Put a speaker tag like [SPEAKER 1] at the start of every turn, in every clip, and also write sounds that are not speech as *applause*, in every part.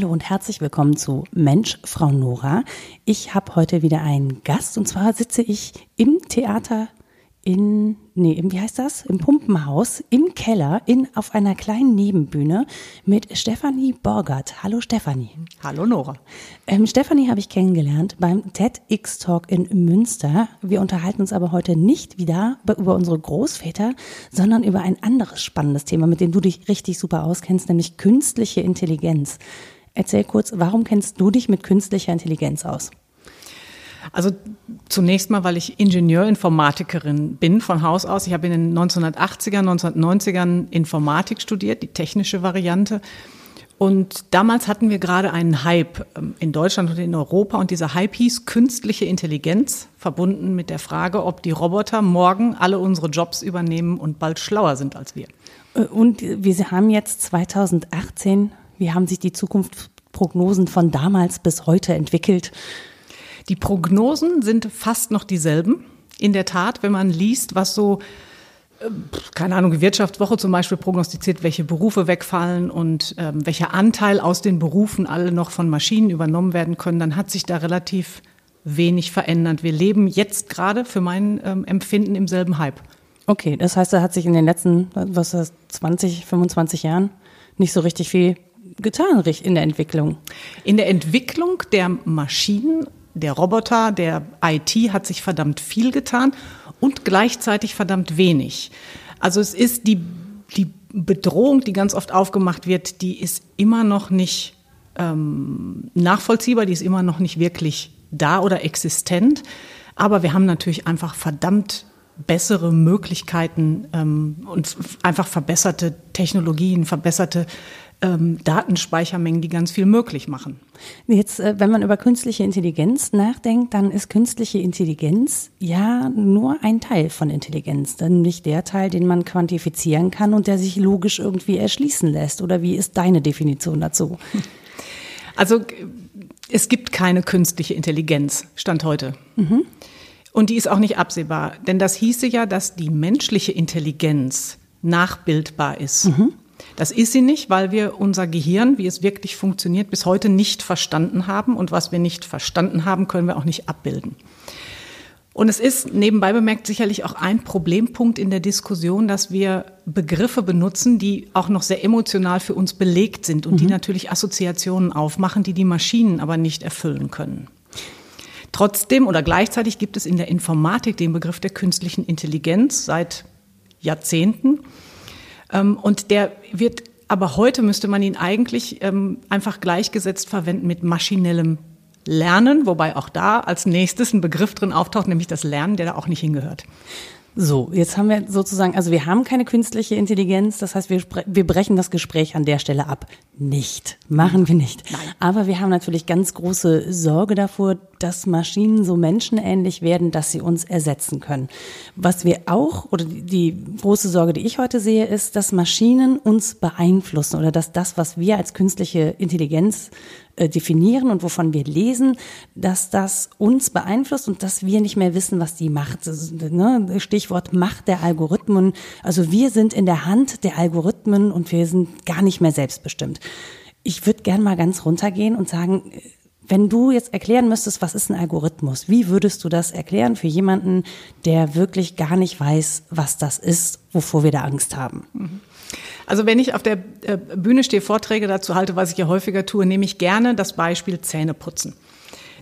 [SPEAKER 1] Hallo und herzlich willkommen zu Mensch, Frau Nora. Ich habe heute wieder einen Gast und zwar sitze ich im Theater in, nee, im, wie heißt das? Im Pumpenhaus, im Keller, in, auf einer kleinen Nebenbühne mit Stefanie Borgert. Hallo Stefanie.
[SPEAKER 2] Hallo Nora.
[SPEAKER 1] Ähm, Stefanie habe ich kennengelernt beim TEDx Talk in Münster. Wir unterhalten uns aber heute nicht wieder über unsere Großväter, sondern über ein anderes spannendes Thema, mit dem du dich richtig super auskennst, nämlich künstliche Intelligenz. Erzähl kurz, warum kennst du dich mit künstlicher Intelligenz aus?
[SPEAKER 2] Also zunächst mal, weil ich Ingenieurinformatikerin bin von Haus aus. Ich habe in den 1980er, 1990ern Informatik studiert, die technische Variante. Und damals hatten wir gerade einen Hype ähm, in Deutschland und in Europa und dieser Hype hieß künstliche Intelligenz, verbunden mit der Frage, ob die Roboter morgen alle unsere Jobs übernehmen und bald schlauer sind als wir.
[SPEAKER 1] Äh, und wir haben jetzt 2018, wie haben sich die Zukunftsprognosen von damals bis heute entwickelt?
[SPEAKER 2] Die Prognosen sind fast noch dieselben. In der Tat, wenn man liest, was so, äh, keine Ahnung, die Wirtschaftswoche zum Beispiel prognostiziert, welche Berufe wegfallen und ähm, welcher Anteil aus den Berufen alle noch von Maschinen übernommen werden können, dann hat sich da relativ wenig verändert. Wir leben jetzt gerade für mein ähm, Empfinden im selben Hype.
[SPEAKER 1] Okay, das heißt, da hat sich in den letzten, was ist das, 20, 25 Jahren nicht so richtig viel getan in der Entwicklung.
[SPEAKER 2] In der Entwicklung der Maschinen der Roboter, der IT hat sich verdammt viel getan und gleichzeitig verdammt wenig. Also es ist die, die Bedrohung, die ganz oft aufgemacht wird, die ist immer noch nicht ähm, nachvollziehbar, die ist immer noch nicht wirklich da oder existent. Aber wir haben natürlich einfach verdammt bessere Möglichkeiten ähm, und einfach verbesserte Technologien, verbesserte ähm, Datenspeichermengen, die ganz viel möglich machen.
[SPEAKER 1] Jetzt, äh, wenn man über künstliche Intelligenz nachdenkt, dann ist künstliche Intelligenz ja nur ein Teil von Intelligenz, nämlich der Teil, den man quantifizieren kann und der sich logisch irgendwie erschließen lässt. Oder wie ist deine Definition dazu? *laughs*
[SPEAKER 2] Also es gibt keine künstliche Intelligenz, Stand heute. Mhm. Und die ist auch nicht absehbar, denn das hieße ja, dass die menschliche Intelligenz nachbildbar ist. Mhm. Das ist sie nicht, weil wir unser Gehirn, wie es wirklich funktioniert, bis heute nicht verstanden haben. Und was wir nicht verstanden haben, können wir auch nicht abbilden. Und es ist nebenbei bemerkt sicherlich auch ein Problempunkt in der Diskussion, dass wir Begriffe benutzen, die auch noch sehr emotional für uns belegt sind und mhm. die natürlich Assoziationen aufmachen, die die Maschinen aber nicht erfüllen können. Trotzdem oder gleichzeitig gibt es in der Informatik den Begriff der künstlichen Intelligenz seit Jahrzehnten. Ähm, und der wird, aber heute müsste man ihn eigentlich ähm, einfach gleichgesetzt verwenden mit maschinellem Lernen, wobei auch da als nächstes ein Begriff drin auftaucht, nämlich das Lernen, der da auch nicht hingehört.
[SPEAKER 1] So, jetzt haben wir sozusagen, also wir haben keine künstliche Intelligenz, das heißt, wir, wir brechen das Gespräch an der Stelle ab. Nicht, machen wir nicht. Nein. Aber wir haben natürlich ganz große Sorge davor, dass Maschinen so menschenähnlich werden, dass sie uns ersetzen können. Was wir auch, oder die große Sorge, die ich heute sehe, ist, dass Maschinen uns beeinflussen oder dass das, was wir als künstliche Intelligenz definieren und wovon wir lesen, dass das uns beeinflusst und dass wir nicht mehr wissen, was die macht. Ne? Stichwort Macht der Algorithmen. Also wir sind in der Hand der Algorithmen und wir sind gar nicht mehr selbstbestimmt. Ich würde gern mal ganz runtergehen und sagen, wenn du jetzt erklären müsstest, was ist ein Algorithmus, wie würdest du das erklären für jemanden, der wirklich gar nicht weiß, was das ist, wovor wir da Angst haben? Mhm.
[SPEAKER 2] Also wenn ich auf der äh, Bühne stehe, Vorträge dazu halte, was ich ja häufiger tue, nehme ich gerne das Beispiel Zähneputzen.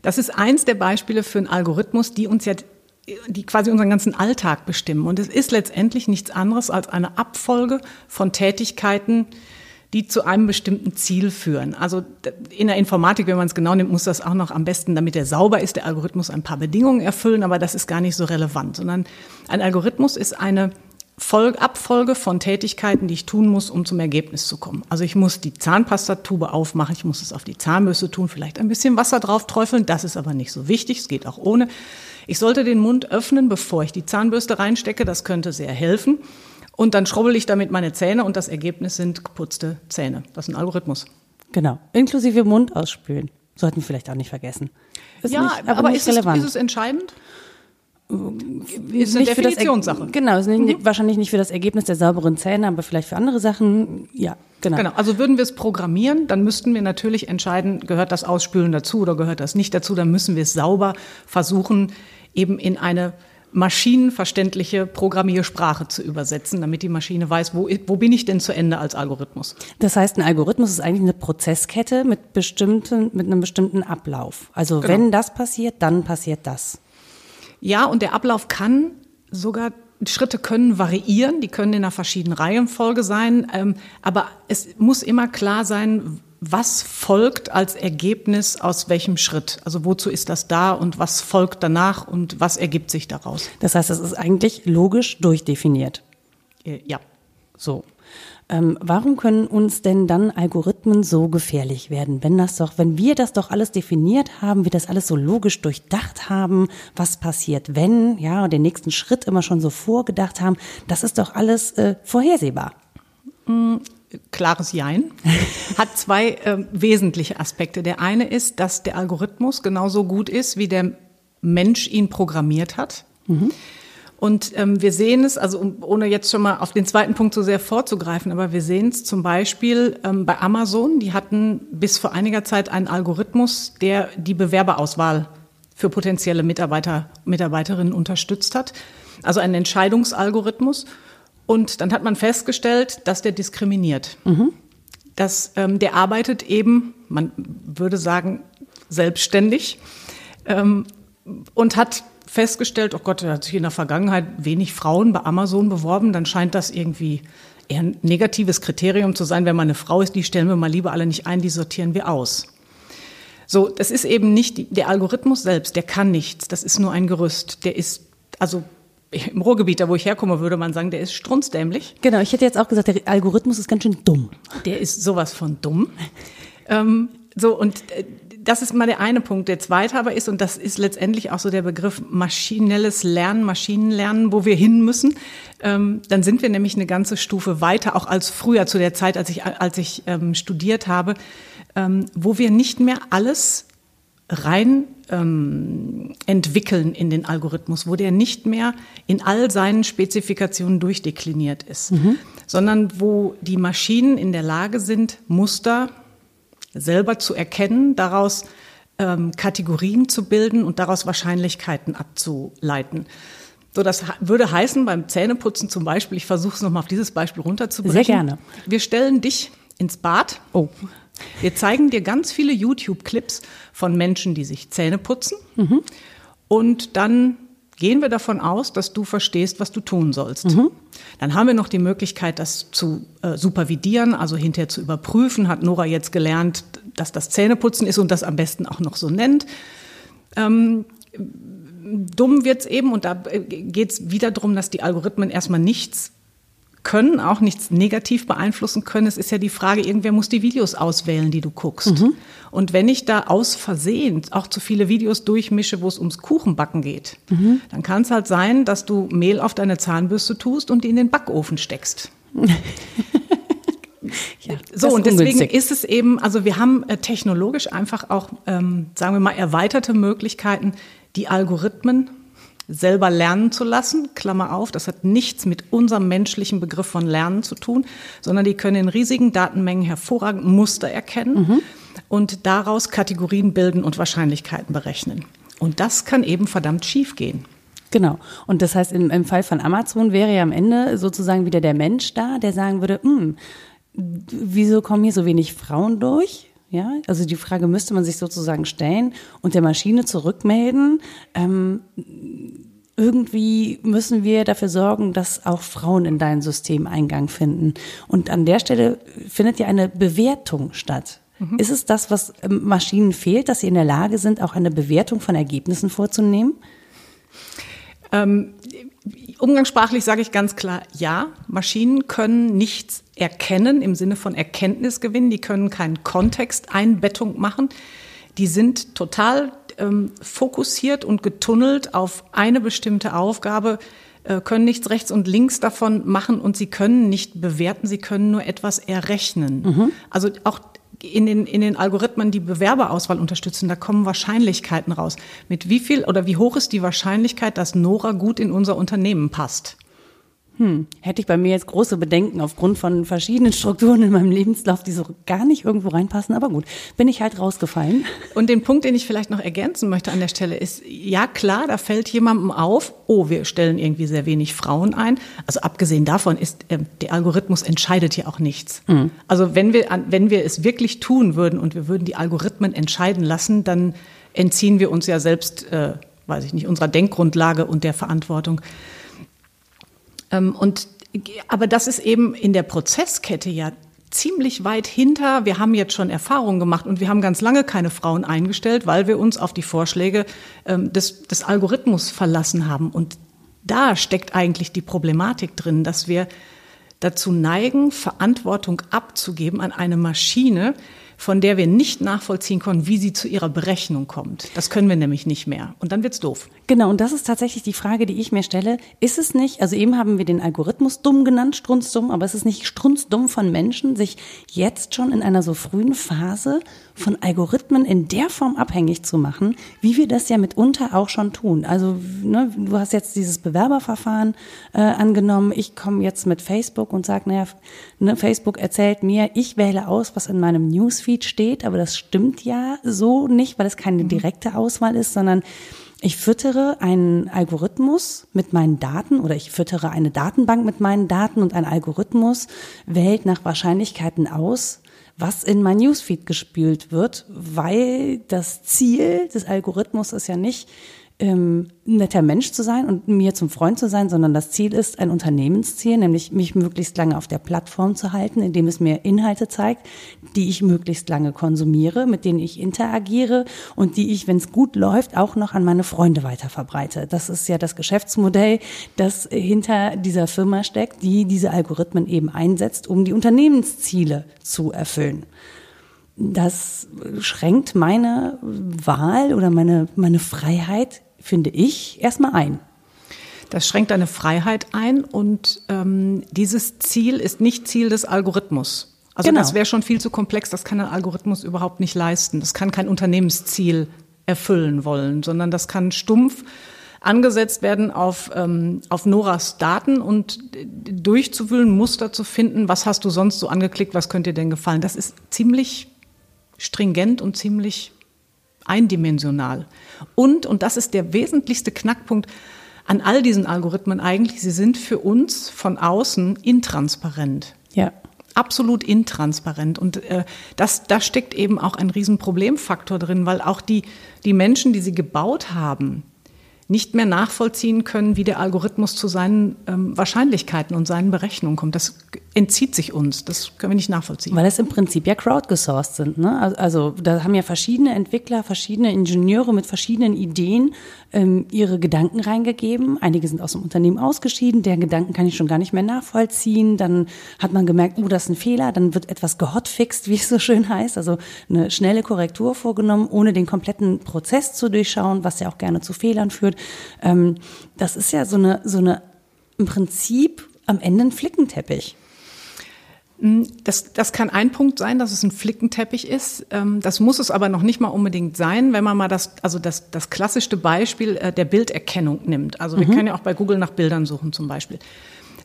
[SPEAKER 2] Das ist eins der Beispiele für einen Algorithmus, die uns ja die quasi unseren ganzen Alltag bestimmen. Und es ist letztendlich nichts anderes als eine Abfolge von Tätigkeiten, die zu einem bestimmten Ziel führen. Also in der Informatik, wenn man es genau nimmt, muss das auch noch am besten, damit er sauber ist, der Algorithmus ein paar Bedingungen erfüllen, aber das ist gar nicht so relevant, sondern ein Algorithmus ist eine Abfolge von Tätigkeiten, die ich tun muss, um zum Ergebnis zu kommen. Also ich muss die Zahnpastatube aufmachen, ich muss es auf die Zahnbürste tun, vielleicht ein bisschen Wasser drauf träufeln, das ist aber nicht so wichtig, es geht auch ohne. Ich sollte den Mund öffnen, bevor ich die Zahnbürste reinstecke, das könnte sehr helfen. Und dann schrubbel ich damit meine Zähne und das Ergebnis sind geputzte Zähne. Das ist ein Algorithmus.
[SPEAKER 1] Genau, inklusive Mund ausspülen. Sollten wir vielleicht auch nicht vergessen.
[SPEAKER 2] Ist ja, nicht, aber, aber ist, es, ist es entscheidend? Ist eine Definitionssache.
[SPEAKER 1] Genau, ist nicht, mhm. wahrscheinlich nicht für das Ergebnis der sauberen Zähne, aber vielleicht für andere Sachen. Ja, genau.
[SPEAKER 2] Genau. Also würden wir es programmieren, dann müssten wir natürlich entscheiden, gehört das Ausspülen dazu oder gehört das nicht dazu. Dann müssen wir es sauber versuchen, eben in eine maschinenverständliche Programmiersprache zu übersetzen, damit die Maschine weiß, wo, wo bin ich denn zu Ende als Algorithmus.
[SPEAKER 1] Das heißt, ein Algorithmus ist eigentlich eine Prozesskette mit, bestimmten, mit einem bestimmten Ablauf. Also genau. wenn das passiert, dann passiert das.
[SPEAKER 2] Ja, und der Ablauf kann sogar Schritte können variieren, die können in einer verschiedenen Reihenfolge sein, ähm, aber es muss immer klar sein, was folgt als Ergebnis aus welchem Schritt? Also wozu ist das da und was folgt danach und was ergibt sich daraus?
[SPEAKER 1] Das heißt, es ist eigentlich logisch durchdefiniert.
[SPEAKER 2] Äh, ja.
[SPEAKER 1] So. Ähm, warum können uns denn dann Algorithmen so gefährlich werden? Wenn das doch, wenn wir das doch alles definiert haben, wir das alles so logisch durchdacht haben, was passiert, wenn, ja, und den nächsten Schritt immer schon so vorgedacht haben, das ist doch alles äh, vorhersehbar.
[SPEAKER 2] Mm, klares Jein, *laughs* hat zwei äh, wesentliche Aspekte. Der eine ist, dass der Algorithmus genauso gut ist, wie der Mensch ihn programmiert hat. Mhm. Und ähm, wir sehen es, also ohne jetzt schon mal auf den zweiten Punkt so sehr vorzugreifen, aber wir sehen es zum Beispiel ähm, bei Amazon. Die hatten bis vor einiger Zeit einen Algorithmus, der die Bewerberauswahl für potenzielle Mitarbeiter, Mitarbeiterinnen unterstützt hat. Also einen Entscheidungsalgorithmus. Und dann hat man festgestellt, dass der diskriminiert. Mhm. Dass ähm, der arbeitet eben, man würde sagen, selbstständig ähm, und hat festgestellt, oh Gott, da hat sich in der Vergangenheit wenig Frauen bei Amazon beworben, dann scheint das irgendwie eher ein negatives Kriterium zu sein. Wenn man eine Frau ist, die stellen wir mal lieber alle nicht ein, die sortieren wir aus. So, das ist eben nicht der Algorithmus selbst, der kann nichts. Das ist nur ein Gerüst. Der ist also im Ruhrgebiet, da wo ich herkomme, würde man sagen, der ist strunzdämlich.
[SPEAKER 1] Genau, ich hätte jetzt auch gesagt, der Algorithmus ist ganz schön dumm.
[SPEAKER 2] Der ist sowas von dumm. ähm, so, und äh, das ist mal der eine Punkt. Der zweite aber ist, und das ist letztendlich auch so der Begriff maschinelles Lernen, Maschinenlernen, wo wir hin müssen. Ähm, dann sind wir nämlich eine ganze Stufe weiter, auch als früher zu der Zeit, als ich, als ich ähm, studiert habe, ähm, wo wir nicht mehr alles rein ähm, entwickeln in den Algorithmus, wo der nicht mehr in all seinen Spezifikationen durchdekliniert ist, mhm. sondern wo die Maschinen in der Lage sind, Muster selber zu erkennen, daraus ähm, Kategorien zu bilden und daraus Wahrscheinlichkeiten abzuleiten. So, das würde heißen, beim Zähneputzen zum Beispiel, ich versuche es nochmal auf dieses Beispiel runterzubrechen.
[SPEAKER 1] Sehr gerne.
[SPEAKER 2] Wir stellen dich ins Bad. Oh. Wir zeigen dir ganz viele YouTube-Clips von Menschen, die sich Zähne putzen. Mhm. Und dann gehen wir davon aus, dass du verstehst, was du tun sollst. Mhm. Dann haben wir noch die Möglichkeit, das zu äh, supervidieren, also hinterher zu überprüfen. Hat Nora jetzt gelernt, dass das Zähneputzen ist und das am besten auch noch so nennt. Ähm, dumm wird's eben und da äh, geht's wieder darum, dass die Algorithmen erstmal nichts können, auch nichts negativ beeinflussen können. Es ist ja die Frage, irgendwer muss die Videos auswählen, die du guckst. Mhm. Und wenn ich da aus Versehen auch zu viele Videos durchmische, wo es ums Kuchenbacken geht, mhm. dann kann es halt sein, dass du Mehl auf deine Zahnbürste tust und die in den Backofen steckst. *laughs* ja, so, und deswegen ungünstig. ist es eben, also wir haben äh, technologisch einfach auch, ähm, sagen wir mal, erweiterte Möglichkeiten, die Algorithmen selber lernen zu lassen. Klammer auf, das hat nichts mit unserem menschlichen Begriff von Lernen zu tun, sondern die können in riesigen Datenmengen hervorragend Muster erkennen mhm. und daraus Kategorien bilden und Wahrscheinlichkeiten berechnen. Und das kann eben verdammt schief gehen.
[SPEAKER 1] Genau. Und das heißt, im, im Fall von Amazon wäre ja am Ende sozusagen wieder der Mensch da, der sagen würde, hm, wieso kommen hier so wenig Frauen durch? Ja, also die Frage müsste man sich sozusagen stellen und der Maschine zurückmelden. Ähm, irgendwie müssen wir dafür sorgen, dass auch Frauen in dein System Eingang finden. Und an der Stelle findet ja eine Bewertung statt. Mhm. Ist es das, was ähm, Maschinen fehlt, dass sie in der Lage sind, auch eine Bewertung von Ergebnissen vorzunehmen?
[SPEAKER 2] Ähm, umgangssprachlich sage ich ganz klar, ja, Maschinen können nichts erkennen im Sinne von Erkenntnisgewinn, die können keinen Kontexteinbettung machen. Die sind total ähm, fokussiert und getunnelt auf eine bestimmte Aufgabe, äh, können nichts rechts und links davon machen und sie können nicht bewerten, sie können nur etwas errechnen. Mhm. Also auch in den, in den Algorithmen die Bewerberauswahl unterstützen, da kommen Wahrscheinlichkeiten raus. Mit wie viel oder wie hoch ist die Wahrscheinlichkeit, dass Nora gut in unser Unternehmen passt?
[SPEAKER 1] Hm, hätte ich bei mir jetzt große Bedenken aufgrund von verschiedenen *laughs* Strukturen in meinem Lebenslauf, die so gar nicht irgendwo reinpassen. Aber gut, bin ich halt rausgefallen.
[SPEAKER 2] Und den Punkt, den ich vielleicht noch ergänzen möchte an der Stelle ist, ja klar, da fällt jemandem auf, oh, wir stellen irgendwie sehr wenig Frauen ein. Also abgesehen davon ist, äh, der Algorithmus entscheidet ja auch nichts. Mhm. Also wenn wir, wenn wir es wirklich tun würden und wir würden die Algorithmen entscheiden lassen, dann entziehen wir uns ja selbst, äh, weiß ich nicht, unserer Denkgrundlage und der Verantwortung. Ähm, und, aber das ist eben in der Prozesskette ja ziemlich weit hinter. Wir haben jetzt schon Erfahrungen gemacht und wir haben ganz lange keine Frauen eingestellt, weil wir uns auf die Vorschläge ähm, des, des Algorithmus verlassen haben. Und da steckt eigentlich die Problematik drin, dass wir dazu neigen, Verantwortung abzugeben an eine Maschine, von der wir nicht nachvollziehen konnten, wie sie zu ihrer Berechnung kommt. Das können wir nämlich nicht mehr. Und dann wird's doof.
[SPEAKER 1] Genau, und das ist tatsächlich die Frage, die ich mir stelle. Ist es nicht, also eben haben wir den Algorithmus dumm genannt, strunzdumm, aber ist es nicht strunzdumm von Menschen, sich jetzt schon in einer so frühen Phase von Algorithmen in der Form abhängig zu machen, wie wir das ja mitunter auch schon tun. Also ne, du hast jetzt dieses Bewerberverfahren äh, angenommen. Ich komme jetzt mit Facebook und sage, naja, ne, Facebook erzählt mir, ich wähle aus, was in meinem Newsfeed steht, aber das stimmt ja so nicht, weil es keine mhm. direkte Auswahl ist, sondern ich füttere einen Algorithmus mit meinen Daten oder ich füttere eine Datenbank mit meinen Daten und ein Algorithmus wählt nach Wahrscheinlichkeiten aus, was in mein Newsfeed gespült wird, weil das Ziel des Algorithmus ist ja nicht, ähm, netter Mensch zu sein und mir zum Freund zu sein, sondern das Ziel ist ein Unternehmensziel, nämlich mich möglichst lange auf der Plattform zu halten, indem es mir Inhalte zeigt, die ich möglichst lange konsumiere, mit denen ich interagiere und die ich, wenn es gut läuft, auch noch an meine Freunde weiter verbreite. Das ist ja das Geschäftsmodell, das hinter dieser Firma steckt, die diese Algorithmen eben einsetzt, um die Unternehmensziele zu erfüllen das schränkt meine Wahl oder meine, meine Freiheit finde ich, erstmal ein.
[SPEAKER 2] Das schränkt deine Freiheit ein und ähm, dieses Ziel ist nicht Ziel des Algorithmus. Also genau. das wäre schon viel zu komplex, das kann ein Algorithmus überhaupt nicht leisten. Das kann kein Unternehmensziel erfüllen wollen, sondern das kann stumpf angesetzt werden auf, ähm, auf Noras Daten und durchzuwühlen, Muster zu finden, was hast du sonst so angeklickt, was könnte dir denn gefallen. Das ist ziemlich stringent und ziemlich eindimensional. Und, und das ist der wesentlichste Knackpunkt an all diesen Algorithmen eigentlich, sie sind für uns von außen intransparent.
[SPEAKER 1] Ja.
[SPEAKER 2] Absolut intransparent. Und äh, das, da steckt eben auch ein Riesenproblemfaktor drin, weil auch die, die Menschen, die sie gebaut haben, nicht mehr nachvollziehen können, wie der Algorithmus zu seinen ähm, Wahrscheinlichkeiten und seinen Berechnungen kommt. Das entzieht sich uns. Das können wir nicht nachvollziehen.
[SPEAKER 1] Weil es im Prinzip ja crowdgesourced sind. Ne? Also da haben ja verschiedene Entwickler, verschiedene Ingenieure mit verschiedenen Ideen ähm, ihre Gedanken reingegeben. Einige sind aus dem Unternehmen ausgeschieden. Deren Gedanken kann ich schon gar nicht mehr nachvollziehen. Dann hat man gemerkt, oh, das ist ein Fehler. Dann wird etwas gehotfixt, wie es so schön heißt. Also eine schnelle Korrektur vorgenommen, ohne den kompletten Prozess zu durchschauen, was ja auch gerne zu Fehlern führt. Ähm, das ist ja so eine, so eine, im Prinzip am Ende ein Flickenteppich.
[SPEAKER 2] Mm, das, das kann ein Punkt sein, dass es ein Flickenteppich ist. Ähm, das muss es aber noch nicht mal unbedingt sein, wenn man mal das, also das, das klassischste Beispiel äh, der Bilderkennung nimmt. Also wir mhm. können ja auch bei Google nach Bildern suchen zum Beispiel.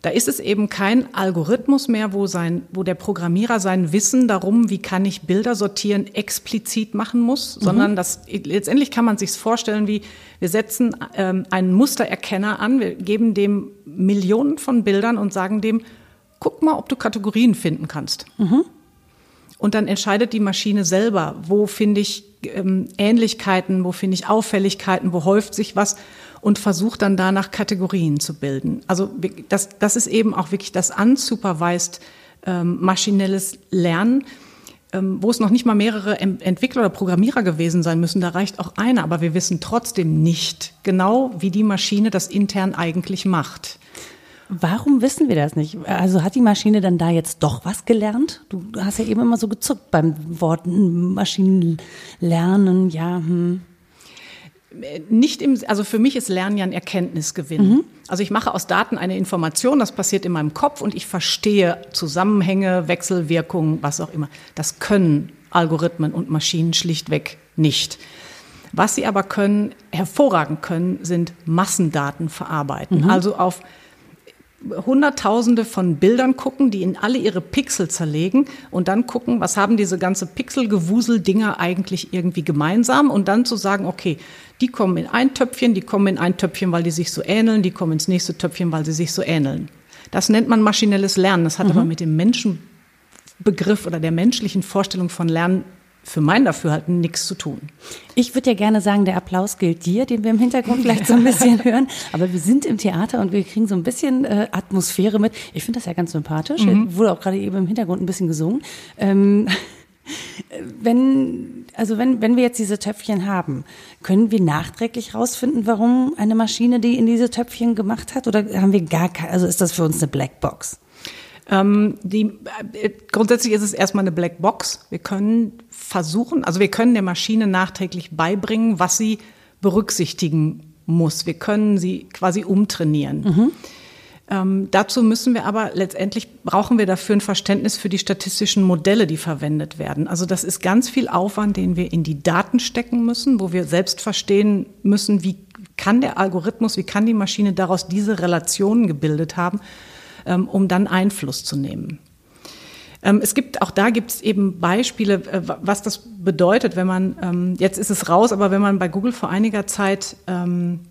[SPEAKER 2] Da ist es eben kein Algorithmus mehr, wo, sein, wo der Programmierer sein Wissen darum, wie kann ich Bilder sortieren, explizit machen muss, mhm. sondern das, letztendlich kann man sich vorstellen, wie wir setzen ähm, einen Mustererkenner an, wir geben dem Millionen von Bildern und sagen dem, guck mal, ob du Kategorien finden kannst. Mhm. Und dann entscheidet die Maschine selber, wo finde ich ähm, Ähnlichkeiten, wo finde ich Auffälligkeiten, wo häuft sich was und versucht dann danach Kategorien zu bilden. Also das, das ist eben auch wirklich das unsupervised ähm, maschinelles Lernen, ähm, wo es noch nicht mal mehrere Entwickler oder Programmierer gewesen sein müssen. Da reicht auch einer, aber wir wissen trotzdem nicht genau, wie die Maschine das intern eigentlich macht.
[SPEAKER 1] Warum wissen wir das nicht? Also hat die Maschine dann da jetzt doch was gelernt? Du hast ja eben immer so gezuckt beim Wort Maschinenlernen, ja. Hm
[SPEAKER 2] nicht im, also für mich ist Lernen ja ein Erkenntnisgewinn. Mhm. Also ich mache aus Daten eine Information, das passiert in meinem Kopf und ich verstehe Zusammenhänge, Wechselwirkungen, was auch immer. Das können Algorithmen und Maschinen schlichtweg nicht. Was sie aber können, hervorragend können, sind Massendaten verarbeiten. Mhm. Also auf Hunderttausende von Bildern gucken, die in alle ihre Pixel zerlegen und dann gucken, was haben diese ganze Pixelgewusel-Dinger eigentlich irgendwie gemeinsam und dann zu sagen, okay, die kommen in ein Töpfchen, die kommen in ein Töpfchen, weil die sich so ähneln, die kommen ins nächste Töpfchen, weil sie sich so ähneln. Das nennt man maschinelles Lernen. Das hat mhm. aber mit dem Menschenbegriff oder der menschlichen Vorstellung von Lernen für mein Dafürhalten nichts zu tun.
[SPEAKER 1] Ich würde ja gerne sagen, der Applaus gilt dir, den wir im Hintergrund vielleicht so ein bisschen *laughs* hören. Aber wir sind im Theater und wir kriegen so ein bisschen äh, Atmosphäre mit. Ich finde das ja ganz sympathisch. Mhm. Wurde auch gerade eben im Hintergrund ein bisschen gesungen. Ähm, *laughs* wenn, also wenn, wenn wir jetzt diese Töpfchen haben, können wir nachträglich rausfinden, warum eine Maschine die in diese Töpfchen gemacht hat? Oder haben wir gar keine, also ist das für uns eine Blackbox?
[SPEAKER 2] Ähm, die, äh, grundsätzlich ist es erstmal eine Blackbox. Wir können versuchen, also wir können der Maschine nachträglich beibringen, was sie berücksichtigen muss. Wir können sie quasi umtrainieren. Mhm. Ähm, dazu müssen wir aber letztendlich brauchen wir dafür ein Verständnis für die statistischen Modelle, die verwendet werden. Also das ist ganz viel Aufwand, den wir in die Daten stecken müssen, wo wir selbst verstehen müssen, wie kann der Algorithmus, wie kann die Maschine daraus diese Relationen gebildet haben, um dann Einfluss zu nehmen. Ähm, es gibt, auch da gibt es eben Beispiele, äh, was das bedeutet, wenn man, ähm, jetzt ist es raus, aber wenn man bei Google vor einiger Zeit ähm,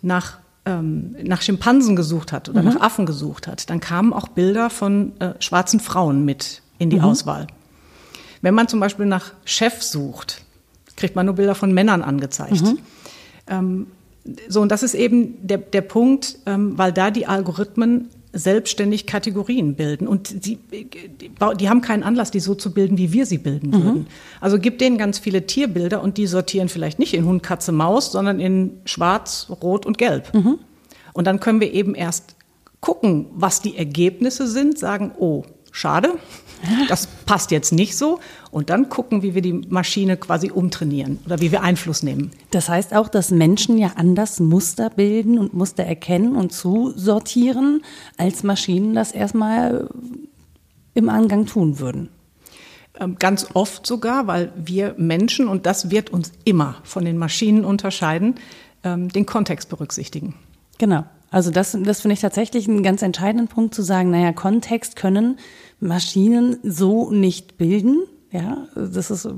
[SPEAKER 2] nach nach Schimpansen gesucht hat oder mhm. nach Affen gesucht hat, dann kamen auch Bilder von äh, schwarzen Frauen mit in die mhm. Auswahl. Wenn man zum Beispiel nach Chef sucht, kriegt man nur Bilder von Männern angezeigt. Mhm. Ähm, so, und das ist eben der, der Punkt, ähm, weil da die Algorithmen selbstständig Kategorien bilden. Und die, die, haben keinen Anlass, die so zu bilden, wie wir sie bilden mhm. würden. Also gibt denen ganz viele Tierbilder und die sortieren vielleicht nicht in Hund, Katze, Maus, sondern in Schwarz, Rot und Gelb. Mhm. Und dann können wir eben erst gucken, was die Ergebnisse sind, sagen, oh, schade, das passt jetzt nicht so. Und dann gucken, wie wir die Maschine quasi umtrainieren oder wie wir Einfluss nehmen.
[SPEAKER 1] Das heißt auch, dass Menschen ja anders Muster bilden und Muster erkennen und zusortieren, als Maschinen das erstmal im Angang tun würden.
[SPEAKER 2] Ähm, ganz oft sogar, weil wir Menschen, und das wird uns immer von den Maschinen unterscheiden, ähm, den Kontext berücksichtigen.
[SPEAKER 1] Genau. Also das, das finde ich tatsächlich einen ganz entscheidenden Punkt zu sagen, naja, Kontext können Maschinen so nicht bilden. Ja, das ist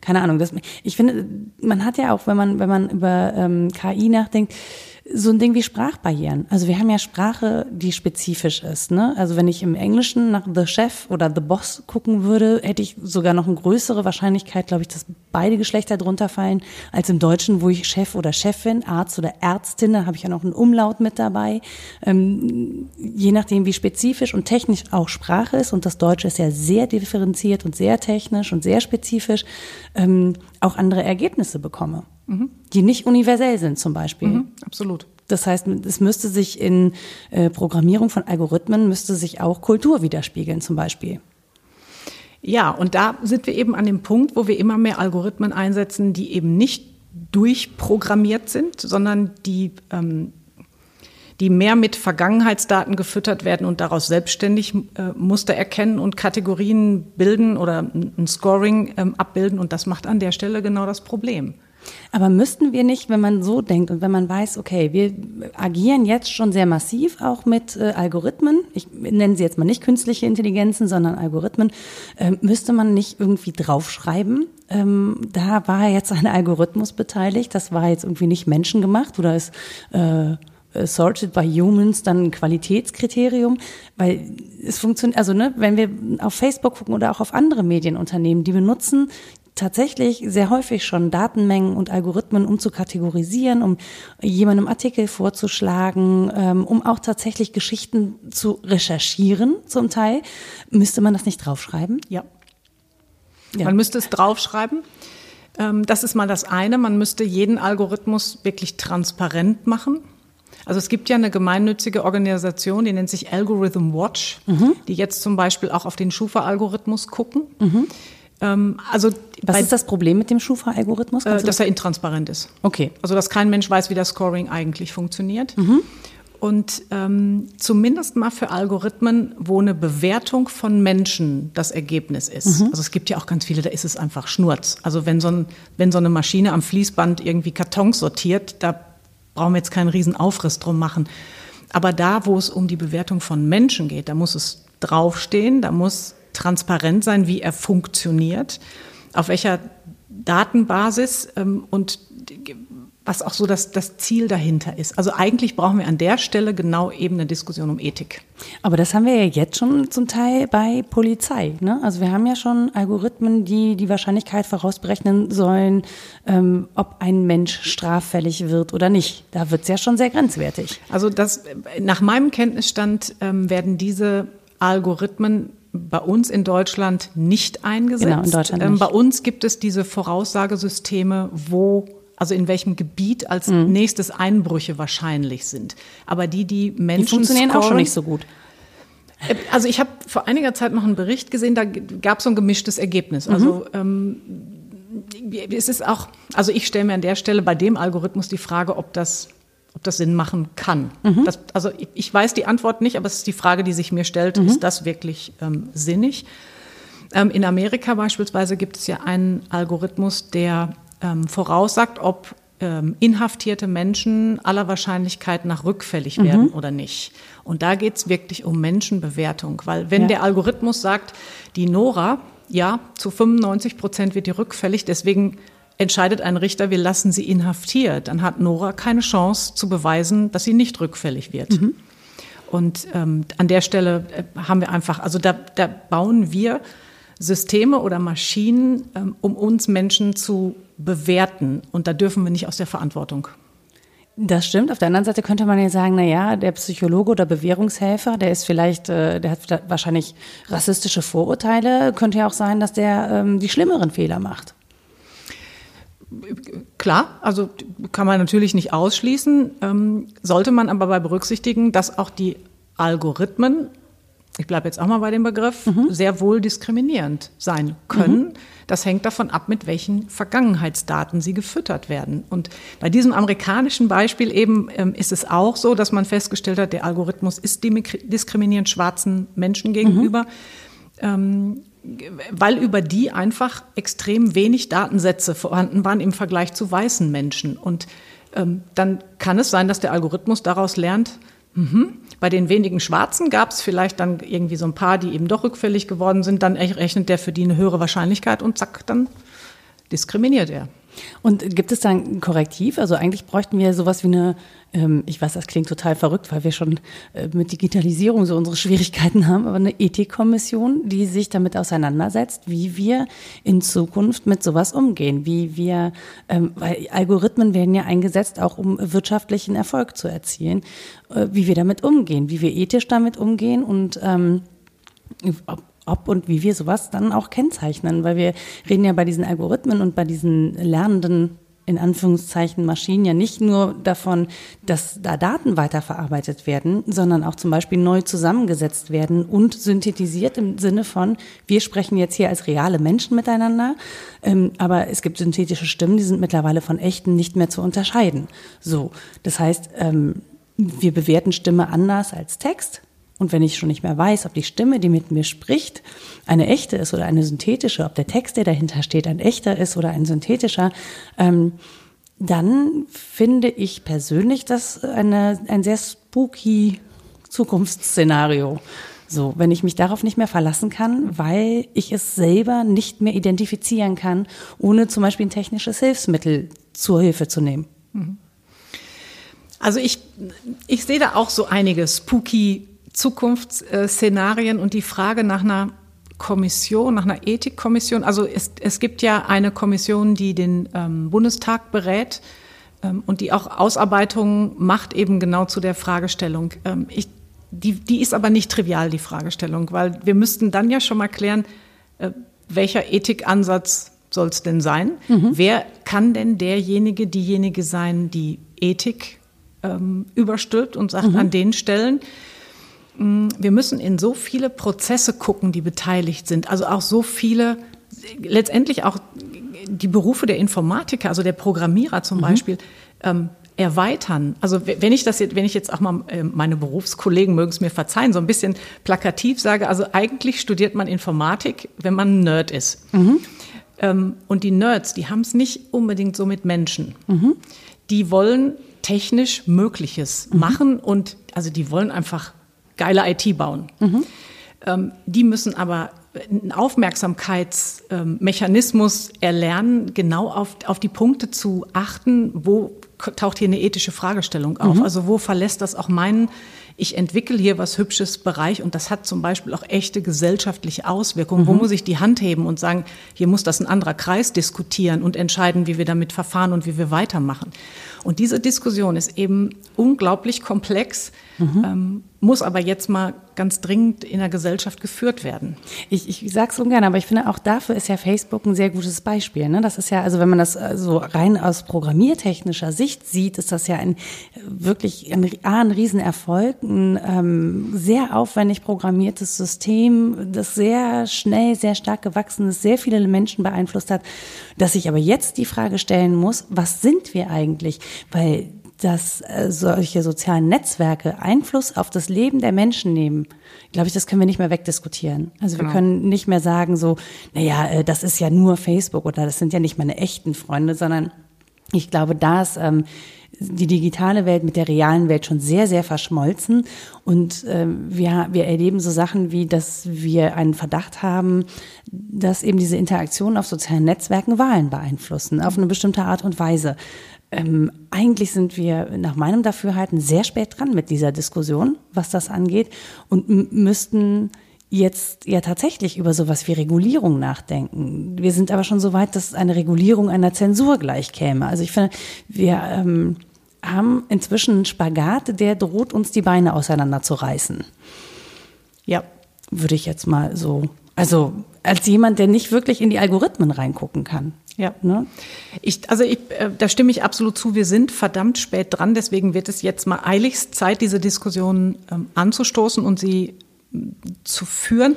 [SPEAKER 1] keine Ahnung. Das, ich finde, man hat ja auch, wenn man wenn man über ähm, KI nachdenkt, so ein Ding wie Sprachbarrieren. Also wir haben ja Sprache, die spezifisch ist. Ne? Also wenn ich im Englischen nach The Chef oder The Boss gucken würde, hätte ich sogar noch eine größere Wahrscheinlichkeit, glaube ich, dass beide Geschlechter drunter fallen, als im Deutschen, wo ich Chef oder Chefin, Arzt oder Ärztin, da habe ich ja noch einen Umlaut mit dabei. Ähm, je nachdem, wie spezifisch und technisch auch Sprache ist, und das Deutsche ist ja sehr differenziert und sehr technisch und sehr spezifisch, ähm, auch andere Ergebnisse bekomme mhm. Die nicht universell sind zum Beispiel. Mhm,
[SPEAKER 2] absolut.
[SPEAKER 1] Das heißt, es müsste sich in äh, Programmierung von Algorithmen, müsste sich auch Kultur widerspiegeln zum Beispiel.
[SPEAKER 2] Ja, und da sind wir eben an dem Punkt, wo wir immer mehr Algorithmen einsetzen, die eben nicht durchprogrammiert sind, sondern die, ähm, die mehr mit Vergangenheitsdaten gefüttert werden und daraus selbstständig äh, Muster erkennen und Kategorien bilden oder ein Scoring ähm, abbilden. Und das macht an der Stelle genau das Problem.
[SPEAKER 1] Aber müssten wir nicht, wenn man so denkt und wenn man weiß, okay, wir agieren jetzt schon sehr massiv auch mit äh, Algorithmen, ich nenne sie jetzt mal nicht künstliche Intelligenzen, sondern Algorithmen, äh, müsste man nicht irgendwie draufschreiben, ähm, da war jetzt ein Algorithmus beteiligt, das war jetzt irgendwie nicht menschengemacht oder ist äh, Sorted by Humans dann ein Qualitätskriterium, weil es funktioniert, also ne, wenn wir auf Facebook gucken oder auch auf andere Medienunternehmen, die benutzen tatsächlich sehr häufig schon Datenmengen und Algorithmen, um zu kategorisieren, um jemandem Artikel vorzuschlagen, ähm, um auch tatsächlich Geschichten zu recherchieren zum Teil. Müsste man das nicht draufschreiben?
[SPEAKER 2] Ja. ja. Man müsste es draufschreiben. Ähm, das ist mal das eine. Man müsste jeden Algorithmus wirklich transparent machen. Also es gibt ja eine gemeinnützige Organisation, die nennt sich Algorithm Watch, mhm. die jetzt zum Beispiel auch auf den Schufa-Algorithmus gucken. Mhm.
[SPEAKER 1] Ähm, also Was ist das Problem mit dem Schufa-Algorithmus?
[SPEAKER 2] Äh, dass er intransparent ist.
[SPEAKER 1] Okay.
[SPEAKER 2] Also dass kein Mensch weiß, wie das Scoring eigentlich funktioniert. Mhm. und ähm, zumindest mal für Algorithmen, wo eine Bewertung von Menschen das Ergebnis ist. Mhm. Also es gibt ja auch ganz viele, da ist es einfach Schnurz. Also wenn so, ein, wenn so eine Maschine am Fließband irgendwie Kartons sortiert, da brauchen wir jetzt keinen riesen Aufriss drum machen. Aber da, wo es um die Bewertung von Menschen geht, da muss es draufstehen, da muss transparent sein, wie er funktioniert, auf welcher Datenbasis ähm, und was auch so das, das Ziel dahinter ist. Also eigentlich brauchen wir an der Stelle genau eben eine Diskussion um Ethik.
[SPEAKER 1] Aber das haben wir ja jetzt schon zum Teil bei Polizei. Ne? Also wir haben ja schon Algorithmen, die die Wahrscheinlichkeit vorausberechnen sollen, ähm, ob ein Mensch straffällig wird oder nicht. Da wird es ja schon sehr grenzwertig.
[SPEAKER 2] Also das, nach meinem Kenntnisstand ähm, werden diese Algorithmen bei uns in Deutschland nicht eingesetzt. Genau, in Deutschland ähm, nicht. Bei uns gibt es diese Voraussagesysteme, wo also in welchem Gebiet als mhm. nächstes Einbrüche wahrscheinlich sind. Aber die, die Menschen die
[SPEAKER 1] funktionieren scoren, auch schon nicht so gut.
[SPEAKER 2] Äh, also ich habe vor einiger Zeit noch einen Bericht gesehen, da gab es so ein gemischtes Ergebnis. Also mhm. ähm, es ist auch, also ich stelle mir an der Stelle bei dem Algorithmus die Frage, ob das, ob das Sinn machen kann. Mhm. Das, also ich, weiß die Antwort nicht, aber es ist die Frage, die sich mir stellt, mhm. ist das wirklich ähm, sinnig? Ähm, in Amerika beispielsweise gibt es ja einen Algorithmus, der ähm, voraussagt, ob ähm, inhaftierte Menschen aller Wahrscheinlichkeit nach rückfällig werden mhm. oder nicht. Und da geht es wirklich um Menschenbewertung, weil wenn ja. der Algorithmus sagt, die Nora, ja, zu 95 Prozent wird die rückfällig, deswegen entscheidet ein Richter, wir lassen sie inhaftiert, dann hat Nora keine Chance zu beweisen, dass sie nicht rückfällig wird. Mhm. Und ähm, an der Stelle äh, haben wir einfach, also da, da bauen wir Systeme oder Maschinen, ähm, um uns Menschen zu bewerten. Und da dürfen wir nicht aus der Verantwortung.
[SPEAKER 1] Das stimmt. Auf der anderen Seite könnte man ja sagen, na ja, der Psychologe oder Bewährungshelfer, der ist vielleicht, äh, der hat wahrscheinlich rassistische Vorurteile. Könnte ja auch sein, dass der ähm, die schlimmeren Fehler macht.
[SPEAKER 2] Klar, also kann man natürlich nicht ausschließen, ähm, sollte man aber bei berücksichtigen, dass auch die Algorithmen ich bleibe jetzt auch mal bei dem Begriff, mhm. sehr wohl diskriminierend sein können. Mhm. Das hängt davon ab, mit welchen Vergangenheitsdaten sie gefüttert werden. Und bei diesem amerikanischen Beispiel eben ähm, ist es auch so, dass man festgestellt hat, der Algorithmus ist diskriminierend schwarzen Menschen gegenüber, mhm. ähm, weil über die einfach extrem wenig Datensätze vorhanden waren im Vergleich zu weißen Menschen. Und ähm, dann kann es sein, dass der Algorithmus daraus lernt, Mhm. Bei den wenigen Schwarzen gab es vielleicht dann irgendwie so ein paar, die eben doch rückfällig geworden sind. Dann rechnet der für die eine höhere Wahrscheinlichkeit und zack, dann diskriminiert er.
[SPEAKER 1] Und gibt es da ein Korrektiv? Also eigentlich bräuchten wir sowas wie eine, ähm, ich weiß, das klingt total verrückt, weil wir schon äh, mit Digitalisierung so unsere Schwierigkeiten haben, aber eine Ethikkommission, die sich damit auseinandersetzt, wie wir in Zukunft mit sowas umgehen, wie wir, ähm, weil Algorithmen werden ja eingesetzt, auch um wirtschaftlichen Erfolg zu erzielen, äh, wie wir damit umgehen, wie wir ethisch damit umgehen und ähm, ob, ob und wie wir sowas dann auch kennzeichnen, weil wir reden ja bei diesen Algorithmen und bei diesen lernenden in Anführungszeichen Maschinen ja nicht nur davon, dass da Daten weiterverarbeitet werden, sondern auch zum Beispiel neu zusammengesetzt werden und synthetisiert im Sinne von, wir sprechen jetzt hier als reale Menschen miteinander, ähm, aber es gibt synthetische Stimmen, die sind mittlerweile von echten nicht mehr zu unterscheiden. So, das heißt, ähm, wir bewerten Stimme anders als Text und wenn ich schon nicht mehr weiß, ob die Stimme, die mit mir spricht, eine echte ist oder eine synthetische, ob der Text, der dahinter steht, ein echter ist oder ein synthetischer, ähm, dann finde ich persönlich das eine, ein sehr spooky Zukunftsszenario. So, wenn ich mich darauf nicht mehr verlassen kann, weil ich es selber nicht mehr identifizieren kann, ohne zum Beispiel ein technisches Hilfsmittel zur Hilfe zu nehmen. Mhm.
[SPEAKER 2] Also ich, ich sehe da auch so einige spooky Zukunftsszenarien und die Frage nach einer Kommission, nach einer Ethikkommission. Also es, es gibt ja eine Kommission, die den ähm, Bundestag berät ähm, und die auch Ausarbeitungen macht eben genau zu der Fragestellung. Ähm, ich, die, die ist aber nicht trivial, die Fragestellung, weil wir müssten dann ja schon mal klären, äh, welcher Ethikansatz soll es denn sein? Mhm. Wer kann denn derjenige, diejenige sein, die Ethik ähm, überstülpt und sagt, mhm. an den Stellen wir müssen in so viele Prozesse gucken, die beteiligt sind. Also auch so viele, letztendlich auch die Berufe der Informatiker, also der Programmierer zum mhm. Beispiel. Ähm, erweitern. Also wenn ich das jetzt, wenn ich jetzt auch mal äh, meine Berufskollegen mögen es mir verzeihen, so ein bisschen plakativ sage, also eigentlich studiert man Informatik, wenn man ein Nerd ist. Mhm. Ähm, und die Nerds, die haben es nicht unbedingt so mit Menschen. Mhm. Die wollen technisch Mögliches mhm. machen und also die wollen einfach geile IT bauen. Mhm. Ähm, die müssen aber einen Aufmerksamkeitsmechanismus erlernen, genau auf, auf die Punkte zu achten, wo taucht hier eine ethische Fragestellung auf. Mhm. Also wo verlässt das auch meinen, ich entwickle hier was Hübsches Bereich und das hat zum Beispiel auch echte gesellschaftliche Auswirkungen. Mhm. Wo muss ich die Hand heben und sagen, hier muss das ein anderer Kreis diskutieren und entscheiden, wie wir damit verfahren und wie wir weitermachen. Und diese Diskussion ist eben unglaublich komplex, mhm. ähm, muss aber jetzt mal ganz dringend in der Gesellschaft geführt werden.
[SPEAKER 1] Ich, ich sage es ungern, aber ich finde auch dafür ist ja Facebook ein sehr gutes Beispiel. Ne? Das ist ja, also wenn man das äh, so rein aus programmiertechnischer Sicht sieht, ist das ja ein wirklich ein, ein Riesenerfolg, ein ähm, sehr aufwendig programmiertes System, das sehr schnell, sehr stark gewachsen ist, sehr viele Menschen beeinflusst hat, dass ich aber jetzt die Frage stellen muss, was sind wir eigentlich? Weil dass äh, solche sozialen Netzwerke Einfluss auf das Leben der Menschen nehmen, glaube ich, das können wir nicht mehr wegdiskutieren. Also genau. wir können nicht mehr sagen so, naja, äh, das ist ja nur Facebook oder das sind ja nicht meine echten Freunde, sondern ich glaube, da ist ähm, die digitale Welt mit der realen Welt schon sehr, sehr verschmolzen. Und äh, wir, wir erleben so Sachen wie, dass wir einen Verdacht haben, dass eben diese Interaktionen auf sozialen Netzwerken Wahlen beeinflussen, auf eine bestimmte Art und Weise. Ähm, eigentlich sind wir nach meinem Dafürhalten sehr spät dran mit dieser Diskussion, was das angeht, und müssten jetzt ja tatsächlich über sowas wie Regulierung nachdenken. Wir sind aber schon so weit, dass eine Regulierung einer Zensur gleich käme. Also ich finde, wir ähm, haben inzwischen einen Spagat, der droht uns die Beine auseinanderzureißen. Ja, würde ich jetzt mal so. Also als jemand, der nicht wirklich in die Algorithmen reingucken kann.
[SPEAKER 2] Ja, ne? ich, also ich, äh, da stimme ich absolut zu. Wir sind verdammt spät dran. Deswegen wird es jetzt mal eiligst Zeit, diese Diskussion ähm, anzustoßen und sie zu führen.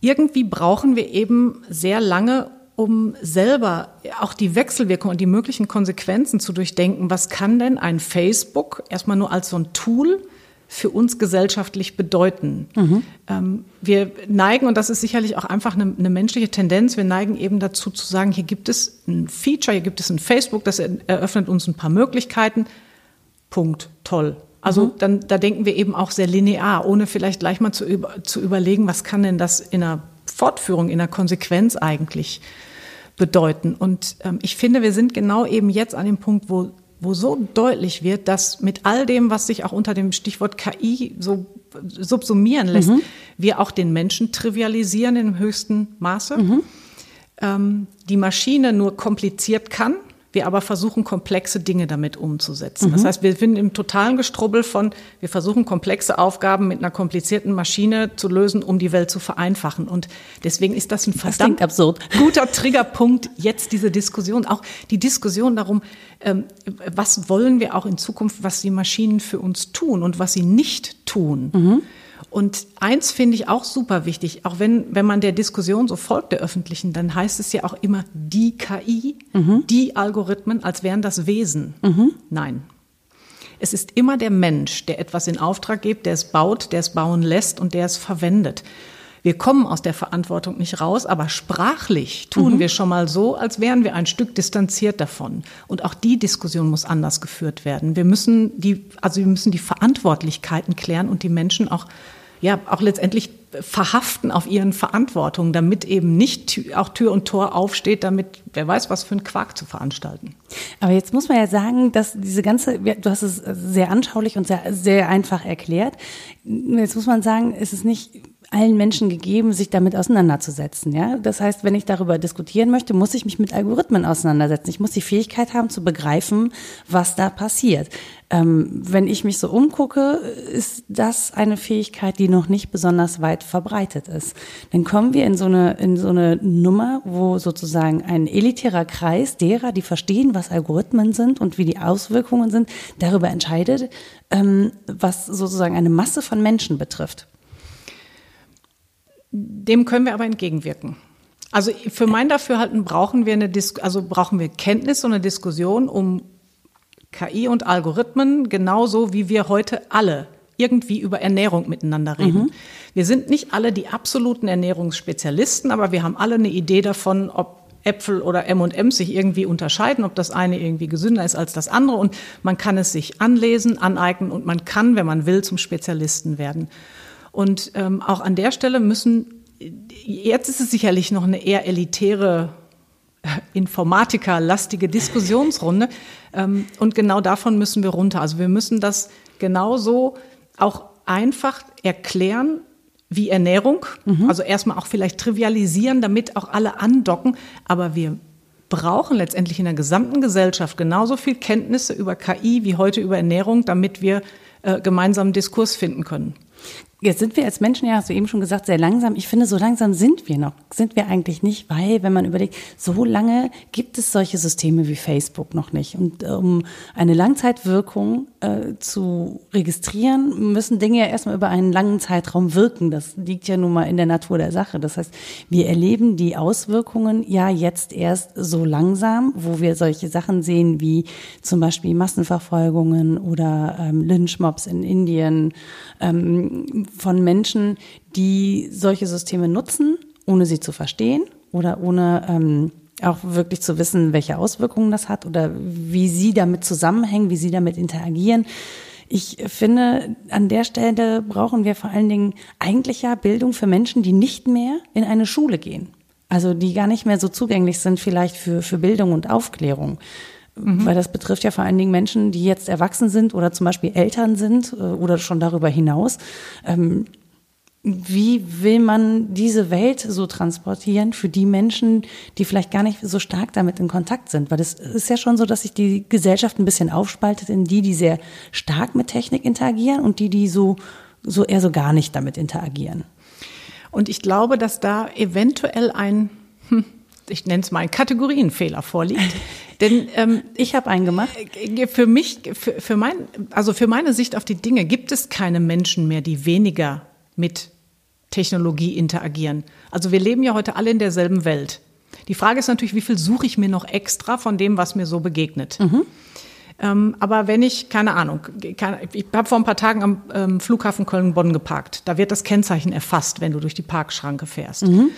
[SPEAKER 2] Irgendwie brauchen wir eben sehr lange, um selber auch die Wechselwirkung und die möglichen Konsequenzen zu durchdenken. Was kann denn ein Facebook erstmal nur als so ein Tool für uns gesellschaftlich bedeuten. Mhm. Ähm, wir neigen, und das ist sicherlich auch einfach eine, eine, menschliche Tendenz, wir neigen eben dazu zu sagen, hier gibt es ein Feature, hier gibt es ein Facebook, das eröffnet uns ein paar Möglichkeiten. Punkt, toll. Also mhm. dann, da denken wir eben auch sehr linear, ohne vielleicht gleich mal zu, über, zu überlegen, was kann denn das in einer Fortführung, in einer Konsequenz eigentlich bedeuten. Und ähm, ich finde, wir sind genau eben jetzt an dem Punkt, wo wo so deutlich wird, dass mit all dem, was sich auch unter dem Stichwort KI so subsumieren lässt, mhm. wir auch den Menschen trivialisieren im höchsten Maße. Mhm. Ähm, die Maschine nur kompliziert kann, wir aber versuchen, komplexe Dinge damit umzusetzen. Mhm. Das heißt, wir finden im totalen Gestrubbel von, wir versuchen, komplexe Aufgaben mit einer komplizierten Maschine zu lösen, um die Welt zu vereinfachen. Und deswegen ist das ein verdammt
[SPEAKER 1] das absurd. *laughs*
[SPEAKER 2] guter Triggerpunkt, jetzt diese Diskussion, auch die Diskussion darum, ähm, was wollen wir auch in Zukunft, was die Maschinen für uns tun und was sie nicht tun. Mhm. Und eins finde ich auch super wichtig, auch wenn, wenn man der Diskussion so folgt, der öffentlichen, dann heißt es ja auch immer die KI, mhm. die Algorithmen, als wären das Wesen. Mhm. Nein. Es ist immer der Mensch, der etwas in Auftrag gibt, der es baut, der es bauen lässt und der es verwendet. Wir kommen aus der Verantwortung nicht raus, aber sprachlich tun mhm. wir schon mal so, als wären wir ein Stück distanziert davon. Und auch die Diskussion muss anders geführt werden. Wir müssen die, also wir müssen die Verantwortlichkeiten klären und die Menschen auch ja auch letztendlich verhaften auf ihren Verantwortungen, damit eben nicht auch Tür und Tor aufsteht, damit wer weiß, was für ein Quark zu veranstalten.
[SPEAKER 1] Aber jetzt muss man ja sagen, dass diese ganze, du hast es sehr anschaulich und sehr, sehr einfach erklärt. Jetzt muss man sagen, ist es nicht allen Menschen gegeben, sich damit auseinanderzusetzen. Ja? Das heißt, wenn ich darüber diskutieren möchte, muss ich mich mit Algorithmen auseinandersetzen. Ich muss die Fähigkeit haben zu begreifen, was da passiert. Ähm, wenn ich mich so umgucke, ist das eine Fähigkeit, die noch nicht besonders weit verbreitet ist. Dann kommen wir in so eine, in so eine Nummer, wo sozusagen ein elitärer Kreis derer, die verstehen, was Algorithmen sind und wie die Auswirkungen sind, darüber entscheidet, ähm, was sozusagen eine Masse von Menschen betrifft.
[SPEAKER 2] Dem können wir aber entgegenwirken. Also für mein Dafürhalten brauchen wir eine Dis also brauchen wir Kenntnis und eine Diskussion, um KI und Algorithmen genauso wie wir heute alle irgendwie über Ernährung miteinander reden. Mhm. Wir sind nicht alle die absoluten Ernährungsspezialisten, aber wir haben alle eine Idee davon, ob Äpfel oder M&M's sich irgendwie unterscheiden, ob das eine irgendwie gesünder ist als das andere und man kann es sich anlesen, aneignen und man kann, wenn man will, zum Spezialisten werden. Und ähm, auch an der Stelle müssen, jetzt ist es sicherlich noch eine eher elitäre äh, Informatiker-lastige Diskussionsrunde *laughs* ähm, und genau davon müssen wir runter. Also wir müssen das genauso auch einfach erklären, wie Ernährung. Mhm. Also erstmal auch vielleicht trivialisieren, damit auch alle andocken. Aber wir brauchen letztendlich in der gesamten Gesellschaft genauso viel Kenntnisse über KI wie heute über Ernährung, damit wir äh, gemeinsamen Diskurs finden können.
[SPEAKER 1] Jetzt sind wir als Menschen ja, hast du eben schon gesagt, sehr langsam. Ich finde, so langsam sind wir noch. Sind wir eigentlich nicht, weil, wenn man überlegt, so lange gibt es solche Systeme wie Facebook noch nicht. Und um eine Langzeitwirkung äh, zu registrieren, müssen Dinge ja erstmal über einen langen Zeitraum wirken. Das liegt ja nun mal in der Natur der Sache. Das heißt, wir erleben die Auswirkungen ja jetzt erst so langsam, wo wir solche Sachen sehen wie zum Beispiel Massenverfolgungen oder ähm, Lynchmobs in Indien. Ähm, von Menschen, die solche Systeme nutzen, ohne sie zu verstehen oder ohne ähm, auch wirklich zu wissen, welche Auswirkungen das hat oder wie sie damit zusammenhängen, wie sie damit interagieren. Ich finde, an der Stelle brauchen wir vor allen Dingen eigentlich ja Bildung für Menschen, die nicht mehr in eine Schule gehen. Also die gar nicht mehr so zugänglich sind vielleicht für, für Bildung und Aufklärung. Mhm. Weil das betrifft ja vor allen Dingen Menschen, die jetzt erwachsen sind oder zum Beispiel Eltern sind äh, oder schon darüber hinaus. Ähm, wie will man diese Welt so transportieren für die Menschen, die vielleicht gar nicht so stark damit in Kontakt sind? Weil es ist ja schon so, dass sich die Gesellschaft ein bisschen aufspaltet in die, die sehr stark mit Technik interagieren und die, die so, so eher so gar nicht damit interagieren.
[SPEAKER 2] Und ich glaube, dass da eventuell ein, hm, ich nenne es mal ein Kategorienfehler vorliegt. *laughs* Denn ähm, ich habe einen gemacht. Äh, für mich, für, für mein, also für meine Sicht auf die Dinge gibt es keine Menschen mehr, die weniger mit Technologie interagieren. Also wir leben ja heute alle in derselben Welt. Die Frage ist natürlich, wie viel suche ich mir noch extra von dem, was mir so begegnet. Mhm. Ähm, aber wenn ich, keine Ahnung, keine, ich habe vor ein paar Tagen am ähm, Flughafen Köln-Bonn geparkt. Da wird das Kennzeichen erfasst, wenn du durch die Parkschranke fährst. Mhm.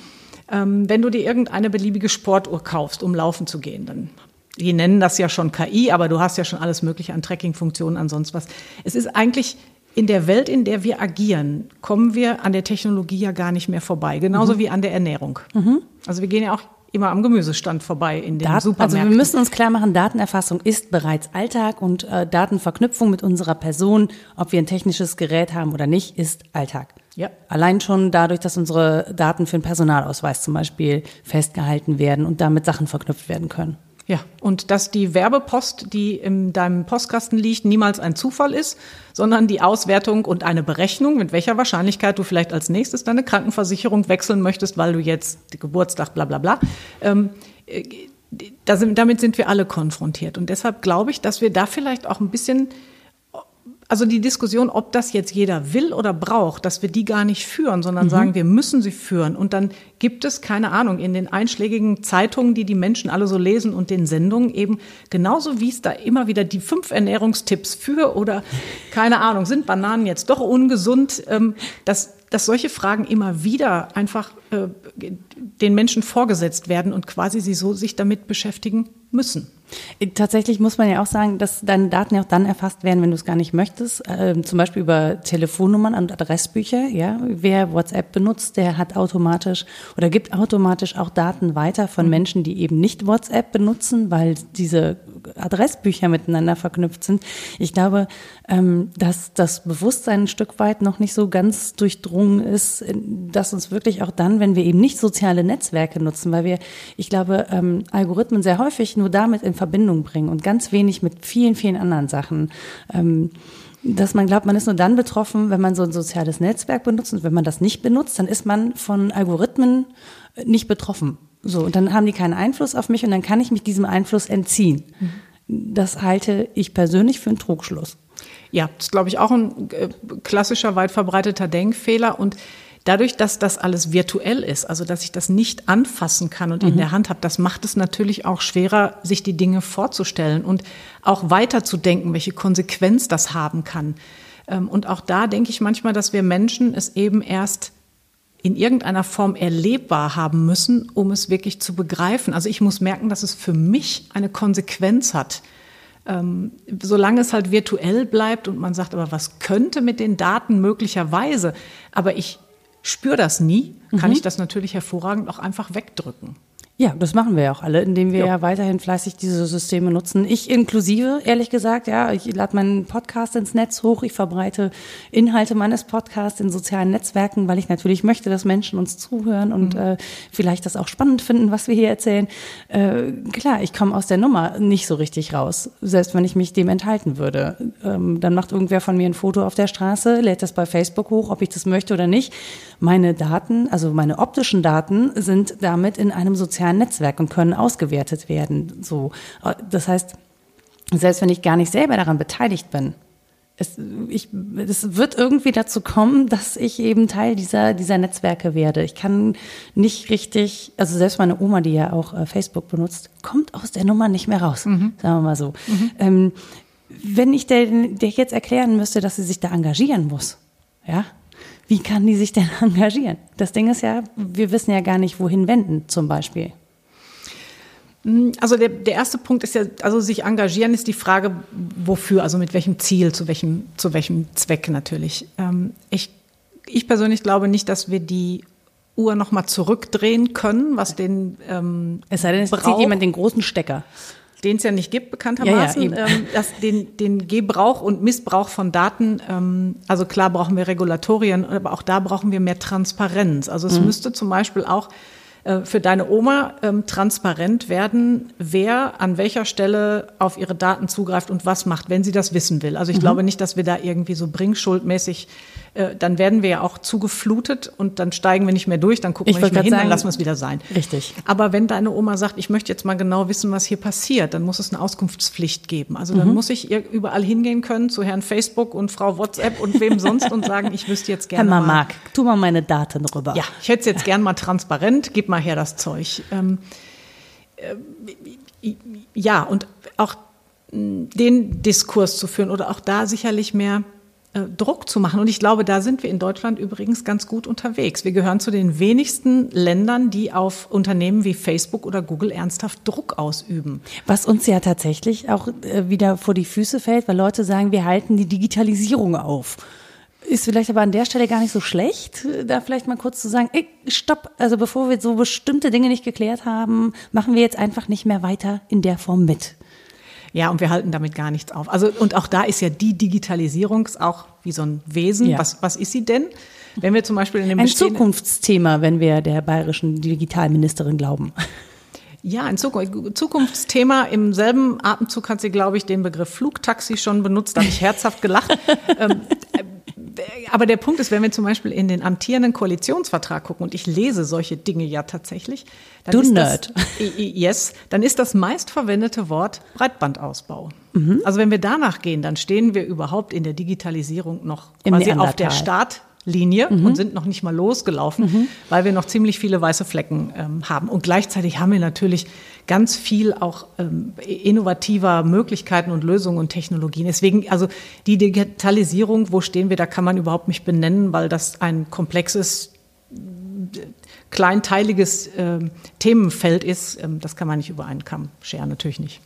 [SPEAKER 2] Ähm, wenn du dir irgendeine beliebige Sportuhr kaufst, um laufen zu gehen, dann die nennen das ja schon KI, aber du hast ja schon alles Mögliche an Tracking-Funktionen, an sonst was. Es ist eigentlich in der Welt, in der wir agieren, kommen wir an der Technologie ja gar nicht mehr vorbei, genauso mhm. wie an der Ernährung. Mhm. Also wir gehen ja auch immer am Gemüsestand vorbei in den
[SPEAKER 1] Daten,
[SPEAKER 2] Supermärkten.
[SPEAKER 1] Also wir müssen uns klar machen, Datenerfassung ist bereits Alltag und äh, Datenverknüpfung mit unserer Person, ob wir ein technisches Gerät haben oder nicht, ist Alltag. Ja. Allein schon dadurch, dass unsere Daten für den Personalausweis zum Beispiel festgehalten werden und damit Sachen verknüpft werden können.
[SPEAKER 2] Ja, und dass die Werbepost, die in deinem Postkasten liegt, niemals ein Zufall ist, sondern die Auswertung und eine Berechnung, mit welcher Wahrscheinlichkeit du vielleicht als nächstes deine Krankenversicherung wechseln möchtest, weil du jetzt Geburtstag bla bla bla. Ähm, äh, damit sind wir alle konfrontiert. Und deshalb glaube ich, dass wir da vielleicht auch ein bisschen also die Diskussion, ob das jetzt jeder will oder braucht, dass wir die gar nicht führen, sondern mhm. sagen, wir müssen sie führen. Und dann gibt es, keine Ahnung, in den einschlägigen Zeitungen, die die Menschen alle so lesen und den Sendungen eben, genauso wie es da immer wieder die fünf Ernährungstipps für oder, keine Ahnung, sind Bananen jetzt doch ungesund, ähm, dass, dass solche Fragen immer wieder einfach äh, den Menschen vorgesetzt werden und quasi sie so sich damit beschäftigen müssen.
[SPEAKER 1] Tatsächlich muss man ja auch sagen, dass deine Daten ja auch dann erfasst werden, wenn du es gar nicht möchtest. Ähm, zum Beispiel über Telefonnummern und Adressbücher. Ja, wer WhatsApp benutzt, der hat automatisch oder gibt automatisch auch Daten weiter von mhm. Menschen, die eben nicht WhatsApp benutzen, weil diese Adressbücher miteinander verknüpft sind. Ich glaube, ähm, dass das Bewusstsein ein Stück weit noch nicht so ganz durchdrungen ist, dass uns wirklich auch dann, wenn wir eben nicht soziale Netzwerke nutzen, weil wir, ich glaube, ähm, Algorithmen sehr häufig nur damit in Verbindung bringen und ganz wenig mit vielen, vielen anderen Sachen. Ähm, dass man glaubt, man ist nur dann betroffen, wenn man so ein soziales Netzwerk benutzt und wenn man das nicht benutzt, dann ist man von Algorithmen nicht betroffen. So, und dann haben die keinen Einfluss auf mich und dann kann ich mich diesem Einfluss entziehen. Mhm. Das halte ich persönlich für einen Trugschluss.
[SPEAKER 2] Ja, das ist, glaube ich, auch ein äh, klassischer, weit verbreiteter Denkfehler. Und Dadurch, dass das alles virtuell ist, also dass ich das nicht anfassen kann und mhm. in der Hand habe, das macht es natürlich auch schwerer, sich die Dinge vorzustellen und auch weiterzudenken, welche Konsequenz das haben kann. Ähm, und auch da denke ich manchmal, dass wir Menschen es eben erst in irgendeiner Form erlebbar haben müssen, um es wirklich zu begreifen. Also ich muss merken, dass es für mich eine Konsequenz hat. Ähm, solange es halt virtuell bleibt und man sagt, aber was könnte mit den Daten möglicherweise, aber ich spüre das nie, kann mhm. ich das natürlich hervorragend auch einfach wegdrücken.
[SPEAKER 1] Ja, das machen wir ja auch alle, indem wir ja. ja weiterhin fleißig diese Systeme nutzen. Ich inklusive, ehrlich gesagt, ja, ich lade meinen Podcast ins Netz hoch, ich verbreite Inhalte meines Podcasts in sozialen Netzwerken, weil ich natürlich möchte, dass Menschen uns zuhören und mhm. äh, vielleicht das auch spannend finden, was wir hier erzählen. Äh, klar, ich komme aus der Nummer nicht so richtig raus, selbst wenn ich mich dem enthalten würde. Ähm, dann macht irgendwer von mir ein Foto auf der Straße, lädt das bei Facebook hoch, ob ich das möchte oder nicht. Meine Daten, also meine optischen Daten, sind damit in einem sozialen Netzwerk und können ausgewertet werden. So, das heißt, selbst wenn ich gar nicht selber daran beteiligt bin, es, ich, es wird irgendwie dazu kommen, dass ich eben Teil dieser, dieser Netzwerke werde. Ich kann nicht richtig, also selbst meine Oma, die ja auch äh, Facebook benutzt, kommt aus der Nummer nicht mehr raus, mhm. sagen wir mal so. Mhm. Ähm, wenn ich der, der jetzt erklären müsste, dass sie sich da engagieren muss, ja, wie kann die sich denn *laughs* engagieren? Das Ding ist ja, wir wissen ja gar nicht, wohin wenden zum Beispiel.
[SPEAKER 2] Hm, also der, der erste Punkt ist ja, also sich engagieren ist die Frage, wofür, also mit welchem Ziel, zu welchem, zu welchem Zweck natürlich. Ähm, ich, ich persönlich glaube nicht, dass wir die Uhr nochmal zurückdrehen können, was den ähm,
[SPEAKER 1] Es sei denn, es zieht jemand den großen Stecker
[SPEAKER 2] den es ja nicht gibt, bekanntermaßen, ja, ja, ähm, dass den, den Gebrauch und Missbrauch von Daten, ähm, also klar brauchen wir Regulatorien, aber auch da brauchen wir mehr Transparenz. Also es mhm. müsste zum Beispiel auch äh, für deine Oma ähm, transparent werden, wer an welcher Stelle auf ihre Daten zugreift und was macht, wenn sie das wissen will. Also ich mhm. glaube nicht, dass wir da irgendwie so brinkschuldmäßig, äh, dann werden wir ja auch zugeflutet und dann steigen wir nicht mehr durch, dann gucken ich wir nicht mehr hin, sagen, dann lassen wir es wieder sein.
[SPEAKER 1] Richtig.
[SPEAKER 2] Aber wenn deine Oma sagt, ich möchte jetzt mal genau wissen, was hier passiert, dann muss es eine Auskunftspflicht geben. Also dann mhm. muss ich überall hingehen können zu Herrn Facebook und Frau WhatsApp und wem sonst und sagen, ich wüsste jetzt gerne
[SPEAKER 1] Herr mal. Mark, tu mal meine Daten rüber.
[SPEAKER 2] Ja, ich hätte es jetzt gern mal transparent, gib mal her das Zeug. Ähm, äh, ja, und auch den Diskurs zu führen oder auch da sicherlich mehr Druck zu machen. Und ich glaube, da sind wir in Deutschland übrigens ganz gut unterwegs. Wir gehören zu den wenigsten Ländern, die auf Unternehmen wie Facebook oder Google ernsthaft Druck ausüben.
[SPEAKER 1] Was uns ja tatsächlich auch äh, wieder vor die Füße fällt, weil Leute sagen, wir halten die Digitalisierung auf. Ist vielleicht aber an der Stelle gar nicht so schlecht, da vielleicht mal kurz zu sagen, ey, stopp, also bevor wir so bestimmte Dinge nicht geklärt haben, machen wir jetzt einfach nicht mehr weiter in der Form mit.
[SPEAKER 2] Ja, und wir halten damit gar nichts auf. Also, und auch da ist ja die Digitalisierung auch wie so ein Wesen. Ja. Was, was ist sie denn? Wenn wir zum Beispiel in dem
[SPEAKER 1] Ein Zukunftsthema, wenn wir der bayerischen Digitalministerin glauben.
[SPEAKER 2] Ja, ein Zukunftsthema. Im selben Atemzug hat sie, glaube ich, den Begriff Flugtaxi schon benutzt. Da habe ich herzhaft gelacht. *laughs* ähm, aber der Punkt ist, wenn wir zum Beispiel in den amtierenden Koalitionsvertrag gucken, und ich lese solche Dinge ja tatsächlich,
[SPEAKER 1] dann du ist Nerd.
[SPEAKER 2] Das, yes, dann ist das meistverwendete Wort Breitbandausbau. Mhm. Also wenn wir danach gehen, dann stehen wir überhaupt in der Digitalisierung noch quasi auf der Start. Linie mhm. und sind noch nicht mal losgelaufen, mhm. weil wir noch ziemlich viele weiße Flecken ähm, haben. Und gleichzeitig haben wir natürlich ganz viel auch ähm, innovativer Möglichkeiten und Lösungen und Technologien. Deswegen, also die Digitalisierung, wo stehen wir, da kann man überhaupt nicht benennen, weil das ein komplexes kleinteiliges äh, Themenfeld ist, ähm, das kann man nicht über einen Kamm scheren, natürlich nicht.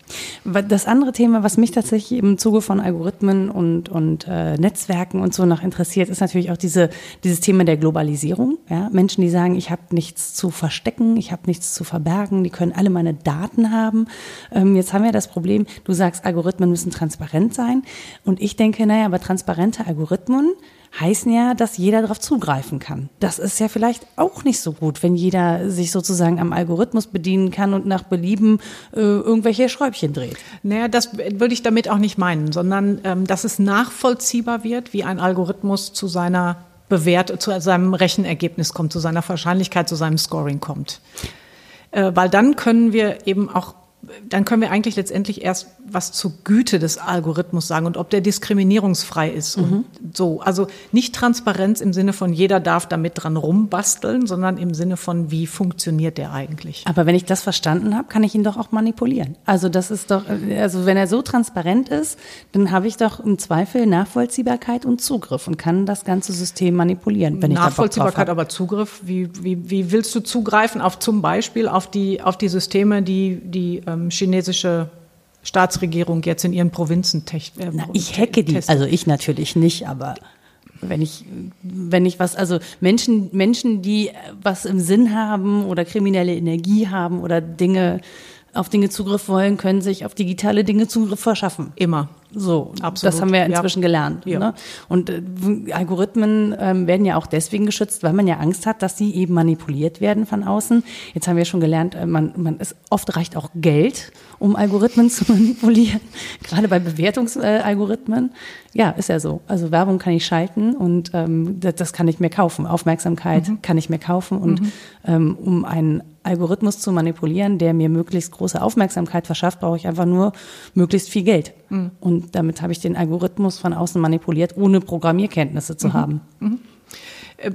[SPEAKER 1] Das andere Thema, was mich tatsächlich im Zuge von Algorithmen und, und äh, Netzwerken und so noch interessiert, ist natürlich auch diese, dieses Thema der Globalisierung. Ja? Menschen, die sagen, ich habe nichts zu verstecken, ich habe nichts zu verbergen, die können alle meine Daten haben. Ähm, jetzt haben wir das Problem, du sagst, Algorithmen müssen transparent sein. Und ich denke, naja, aber transparente Algorithmen, heißen ja, dass jeder darauf zugreifen kann. Das ist ja vielleicht auch nicht so gut, wenn jeder sich sozusagen am Algorithmus bedienen kann und nach Belieben äh, irgendwelche Schräubchen dreht.
[SPEAKER 2] Naja, das würde ich damit auch nicht meinen, sondern ähm, dass es nachvollziehbar wird, wie ein Algorithmus zu seiner Bewert zu seinem Rechenergebnis kommt, zu seiner Wahrscheinlichkeit, zu seinem Scoring kommt. Äh, weil dann können wir eben auch dann können wir eigentlich letztendlich erst was zur Güte des Algorithmus sagen und ob der diskriminierungsfrei ist mhm. und so. Also nicht Transparenz im Sinne von jeder darf damit dran rumbasteln, sondern im Sinne von wie funktioniert der eigentlich.
[SPEAKER 1] Aber wenn ich das verstanden habe, kann ich ihn doch auch manipulieren. Also das ist doch, also wenn er so transparent ist, dann habe ich doch im Zweifel Nachvollziehbarkeit und Zugriff und kann das ganze System manipulieren. Wenn
[SPEAKER 2] Nachvollziehbarkeit, aber Zugriff, wie, wie, wie willst du zugreifen auf zum Beispiel auf die, auf die Systeme, die, die ähm, chinesische Staatsregierung jetzt in ihren Provinzen
[SPEAKER 1] techt, äh, Na, Ich hacke die, also ich natürlich nicht, aber wenn ich, wenn ich was, also Menschen, Menschen, die was im Sinn haben oder kriminelle Energie haben oder Dinge, auf Dinge Zugriff wollen, können sich auf digitale Dinge Zugriff verschaffen.
[SPEAKER 2] Immer.
[SPEAKER 1] So, Absolut. das haben wir inzwischen ja. gelernt. Ja. Ne? Und äh, Algorithmen ähm, werden ja auch deswegen geschützt, weil man ja Angst hat, dass sie eben manipuliert werden von außen. Jetzt haben wir schon gelernt, äh, man, man ist, oft reicht auch Geld, um Algorithmen *laughs* zu manipulieren, gerade bei Bewertungsalgorithmen. Äh, ja, ist ja so. Also Werbung kann ich schalten und ähm, das, das, kann ich mir kaufen. Aufmerksamkeit mhm. kann ich mir kaufen und mhm. ähm, um einen Algorithmus zu manipulieren, der mir möglichst große Aufmerksamkeit verschafft, brauche ich einfach nur möglichst viel Geld. Mhm. Und damit habe ich den Algorithmus von außen manipuliert, ohne Programmierkenntnisse zu mhm. haben. Mhm.
[SPEAKER 2] Äh,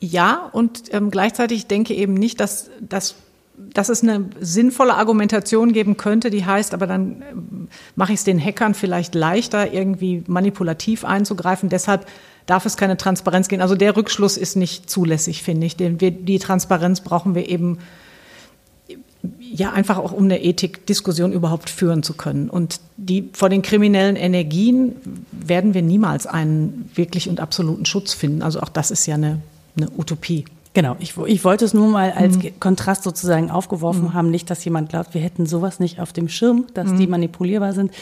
[SPEAKER 2] ja, und ähm, gleichzeitig denke eben nicht, dass, dass, dass es eine sinnvolle Argumentation geben könnte, die heißt, aber dann ähm, mache ich es den Hackern vielleicht leichter, irgendwie manipulativ einzugreifen. Deshalb darf es keine Transparenz geben. Also der Rückschluss ist nicht zulässig, finde ich. Den wir, die Transparenz brauchen wir eben ja einfach auch um eine Ethikdiskussion überhaupt führen zu können. Und die vor den kriminellen Energien werden wir niemals einen wirklich und absoluten Schutz finden. Also auch das ist ja eine, eine Utopie.
[SPEAKER 1] Genau, ich, ich wollte es nur mal als mhm. Kontrast sozusagen aufgeworfen mhm. haben, nicht, dass jemand glaubt, wir hätten sowas nicht auf dem Schirm, dass mhm. die manipulierbar sind.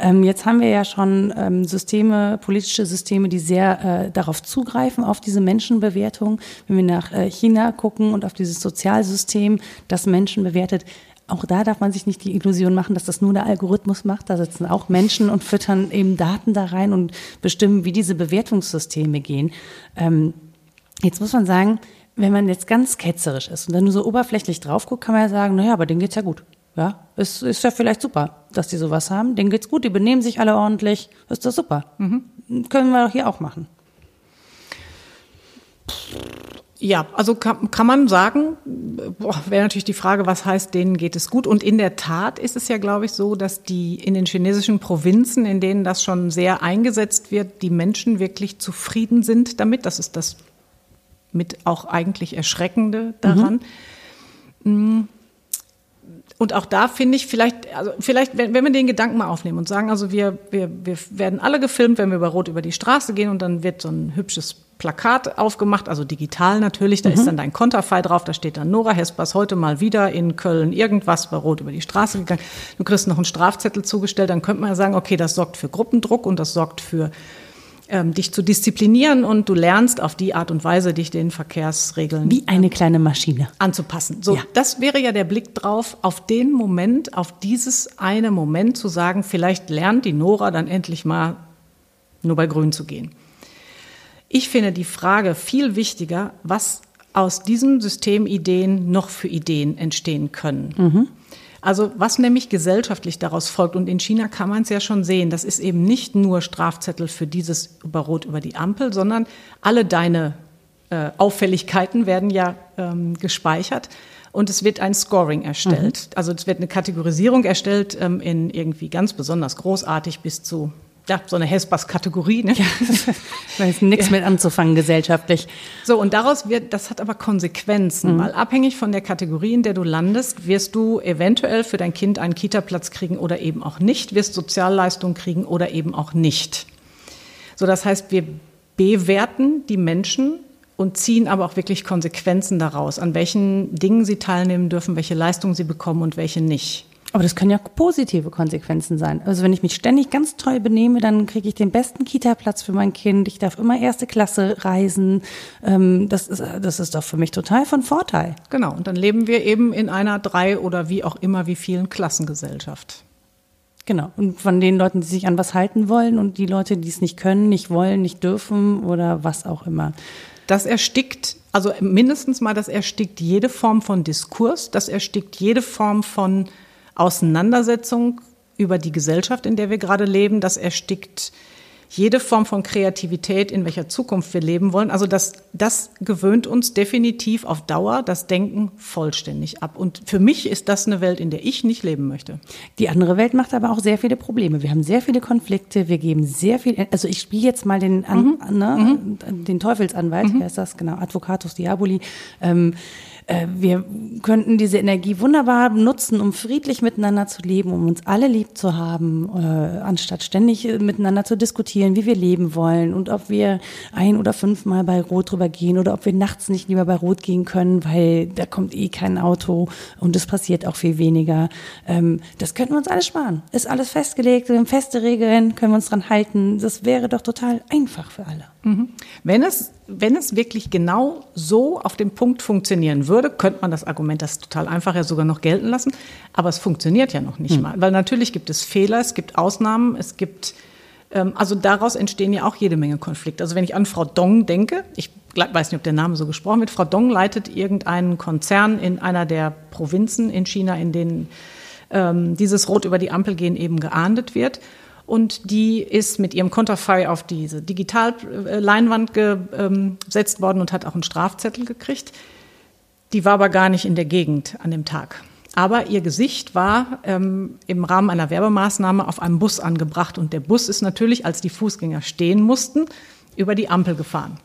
[SPEAKER 1] Ähm, jetzt haben wir ja schon ähm, Systeme, politische Systeme, die sehr äh, darauf zugreifen, auf diese Menschenbewertung. Wenn wir nach äh, China gucken und auf dieses Sozialsystem, das Menschen bewertet, auch da darf man sich nicht die Illusion machen, dass das nur der Algorithmus macht. Da sitzen auch Menschen und füttern eben Daten da rein und bestimmen, wie diese Bewertungssysteme gehen. Ähm, jetzt muss man sagen, wenn man jetzt ganz ketzerisch ist und dann nur so oberflächlich drauf guckt, kann man ja sagen, naja, aber denen geht's ja gut. Ja, ist, ist ja vielleicht super, dass die sowas haben. Denen geht's gut, die benehmen sich alle ordentlich. Ist das super. Mhm. Können wir doch hier auch machen.
[SPEAKER 2] Ja, also kann, kann man sagen, wäre natürlich die Frage, was heißt, denen geht es gut. Und in der Tat ist es ja, glaube ich, so, dass die in den chinesischen Provinzen, in denen das schon sehr eingesetzt wird, die Menschen wirklich zufrieden sind damit. Das ist das mit auch eigentlich Erschreckende daran. Mhm. Und auch da finde ich vielleicht, also vielleicht, wenn, wenn wir den Gedanken mal aufnehmen und sagen, also wir, wir, wir werden alle gefilmt, wenn wir über Rot über die Straße gehen und dann wird so ein hübsches Plakat aufgemacht, also digital natürlich, da mhm. ist dann dein Konterfei drauf, da steht dann Nora Hespers heute mal wieder in Köln irgendwas bei Rot über die Straße gegangen. Du kriegst noch einen Strafzettel zugestellt, dann könnte man ja sagen, okay, das sorgt für Gruppendruck und das sorgt für ähm, dich zu disziplinieren und du lernst auf die Art und Weise, dich den Verkehrsregeln
[SPEAKER 1] wie eine kleine Maschine
[SPEAKER 2] anzupassen. So, ja. das wäre ja der Blick drauf, auf den Moment, auf dieses eine Moment zu sagen, vielleicht lernt die Nora dann endlich mal nur bei Grün zu gehen. Ich finde die Frage viel wichtiger, was aus diesen Systemideen noch für Ideen entstehen können. Mhm. Also was nämlich gesellschaftlich daraus folgt, und in China kann man es ja schon sehen, das ist eben nicht nur Strafzettel für dieses über Rot über die Ampel, sondern alle deine äh, Auffälligkeiten werden ja ähm, gespeichert und es wird ein Scoring erstellt. Mhm. Also es wird eine Kategorisierung erstellt ähm, in irgendwie ganz besonders großartig bis zu ja, so eine Hespers-Kategorie. Ne? Ja, *laughs*
[SPEAKER 1] da ist nichts ja. mit anzufangen gesellschaftlich.
[SPEAKER 2] So, und daraus wird, das hat aber Konsequenzen, mhm. weil abhängig von der Kategorie, in der du landest, wirst du eventuell für dein Kind einen Kita-Platz kriegen oder eben auch nicht, wirst Sozialleistungen kriegen oder eben auch nicht. So, das heißt, wir bewerten die Menschen und ziehen aber auch wirklich Konsequenzen daraus, an welchen Dingen sie teilnehmen dürfen, welche Leistungen sie bekommen und welche nicht.
[SPEAKER 1] Aber das können ja positive Konsequenzen sein. Also wenn ich mich ständig ganz toll benehme, dann kriege ich den besten Kita-Platz für mein Kind. Ich darf immer erste Klasse reisen. Ähm, das, ist, das ist doch für mich total von Vorteil.
[SPEAKER 2] Genau. Und dann leben wir eben in einer drei oder wie auch immer wie vielen Klassengesellschaft.
[SPEAKER 1] Genau. Und von den Leuten, die sich an was halten wollen und die Leute, die es nicht können, nicht wollen, nicht dürfen oder was auch immer.
[SPEAKER 2] Das erstickt, also mindestens mal, das erstickt jede Form von Diskurs, das erstickt jede Form von Auseinandersetzung über die Gesellschaft, in der wir gerade leben. Das erstickt jede Form von Kreativität, in welcher Zukunft wir leben wollen. Also das, das gewöhnt uns definitiv auf Dauer das Denken vollständig ab. Und für mich ist das eine Welt, in der ich nicht leben möchte.
[SPEAKER 1] Die andere Welt macht aber auch sehr viele Probleme. Wir haben sehr viele Konflikte, wir geben sehr viel, also ich spiele jetzt mal den, mhm. ne, mhm. den Teufelsanwalt, mhm. wer ist das? Genau, Advocatus Diaboli. Ähm, äh, wir könnten diese Energie wunderbar nutzen, um friedlich miteinander zu leben, um uns alle lieb zu haben, äh, anstatt ständig äh, miteinander zu diskutieren, wie wir leben wollen und ob wir ein oder fünfmal bei Rot drüber gehen oder ob wir nachts nicht lieber bei Rot gehen können, weil da kommt eh kein Auto und es passiert auch viel weniger. Ähm, das könnten wir uns alles sparen. Ist alles festgelegt, wir haben feste Regeln, können wir uns dran halten. Das wäre doch total einfach für alle.
[SPEAKER 2] Wenn es wenn es wirklich genau so auf dem Punkt funktionieren würde, könnte man das Argument, das ist total einfach, ja sogar noch gelten lassen. Aber es funktioniert ja noch nicht mhm. mal. Weil natürlich gibt es Fehler, es gibt Ausnahmen, es gibt, ähm, also daraus entstehen ja auch jede Menge Konflikte. Also wenn ich an Frau Dong denke, ich weiß nicht, ob der Name so gesprochen wird, Frau Dong leitet irgendeinen Konzern in einer der Provinzen in China, in denen ähm, dieses Rot über die Ampel gehen eben geahndet wird und die ist mit ihrem Konterfei auf diese Digitalleinwand gesetzt worden und hat auch einen Strafzettel gekriegt. Die war aber gar nicht in der Gegend an dem Tag. Aber ihr Gesicht war ähm, im Rahmen einer Werbemaßnahme auf einem Bus angebracht und der Bus ist natürlich, als die Fußgänger stehen mussten, über die Ampel gefahren.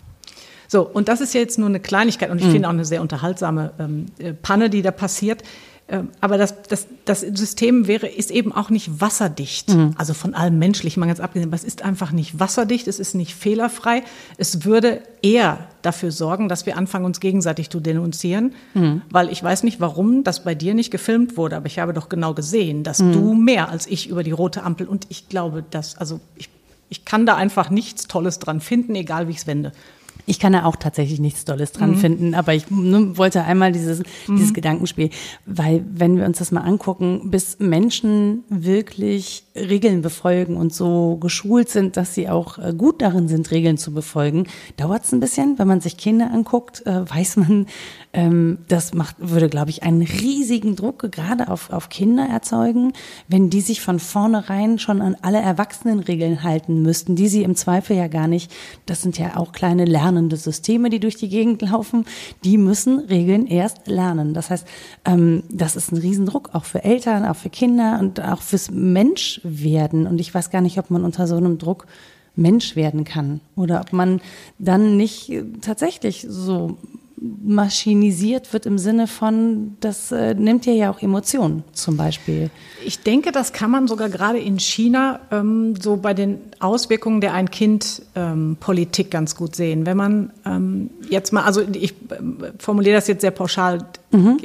[SPEAKER 2] So, und das ist ja jetzt nur eine Kleinigkeit und ich mhm. finde auch eine sehr unterhaltsame ähm, äh, Panne, die da passiert. Ähm, aber das, das, das System wäre, ist eben auch nicht wasserdicht. Mhm. Also von allem Menschlichen mal ganz abgesehen. Aber es ist einfach nicht wasserdicht, es ist nicht fehlerfrei. Es würde eher dafür sorgen, dass wir anfangen, uns gegenseitig zu denunzieren. Mhm. Weil ich weiß nicht, warum das bei dir nicht gefilmt wurde, aber ich habe doch genau gesehen, dass mhm. du mehr als ich über die rote Ampel und ich glaube, dass, also ich, ich kann da einfach nichts Tolles dran finden, egal wie ich es wende.
[SPEAKER 1] Ich kann da auch tatsächlich nichts Tolles dran mhm. finden, aber ich ne, wollte einmal dieses, mhm. dieses Gedankenspiel, weil wenn wir uns das mal angucken, bis Menschen wirklich Regeln befolgen und so geschult sind, dass sie auch äh, gut darin sind, Regeln zu befolgen, dauert es ein bisschen. Wenn man sich Kinder anguckt, äh, weiß man, ähm, das macht, würde, glaube ich, einen riesigen Druck gerade auf, auf Kinder erzeugen, wenn die sich von vornherein schon an alle Erwachsenenregeln halten müssten, die sie im Zweifel ja gar nicht, das sind ja auch kleine lernende Systeme, die durch die Gegend laufen, die müssen Regeln erst lernen. Das heißt, ähm, das ist ein Riesendruck, auch für Eltern, auch für Kinder und auch fürs Menschwerden. Und ich weiß gar nicht, ob man unter so einem Druck Mensch werden kann oder ob man dann nicht tatsächlich so maschinisiert wird im Sinne von, das äh, nimmt ja ja auch Emotionen zum Beispiel.
[SPEAKER 2] Ich denke, das kann man sogar gerade in China ähm, so bei den Auswirkungen der Ein-Kind-Politik ähm, ganz gut sehen. Wenn man ähm, jetzt mal, also ich äh, formuliere das jetzt sehr pauschal, mhm.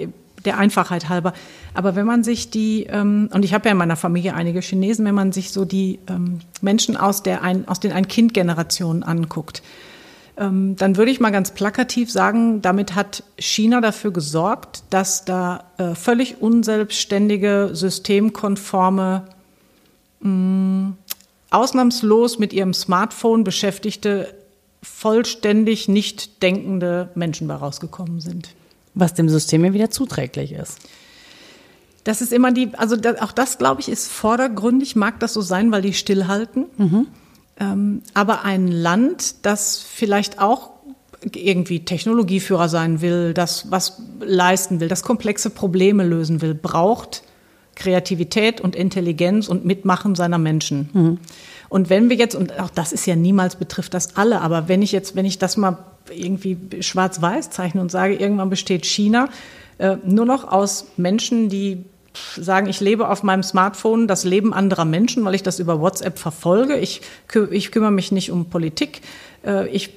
[SPEAKER 2] Der Einfachheit halber, aber wenn man sich die, ähm, und ich habe ja in meiner Familie einige Chinesen, wenn man sich so die ähm, Menschen aus, der ein, aus den Ein-Kind-Generationen anguckt, ähm, dann würde ich mal ganz plakativ sagen, damit hat China dafür gesorgt, dass da äh, völlig unselbstständige, systemkonforme, mh, mm, ausnahmslos mit ihrem Smartphone beschäftigte, vollständig nicht denkende Menschen bei rausgekommen sind.
[SPEAKER 1] Was dem System ja wieder zuträglich ist.
[SPEAKER 2] Das ist immer die, also da, auch das, glaube ich, ist vordergründig, mag das so sein, weil die stillhalten. Mhm. Ähm, aber ein Land, das vielleicht auch irgendwie Technologieführer sein will, das was leisten will, das komplexe Probleme lösen will, braucht Kreativität und Intelligenz und Mitmachen seiner Menschen. Mhm. Und wenn wir jetzt, und auch das ist ja niemals betrifft das alle, aber wenn ich jetzt, wenn ich das mal irgendwie schwarz-weiß zeichne und sage, irgendwann besteht China äh, nur noch aus Menschen, die sagen, ich lebe auf meinem Smartphone das Leben anderer Menschen, weil ich das über WhatsApp verfolge. Ich, ich kümmere mich nicht um Politik. Äh, ich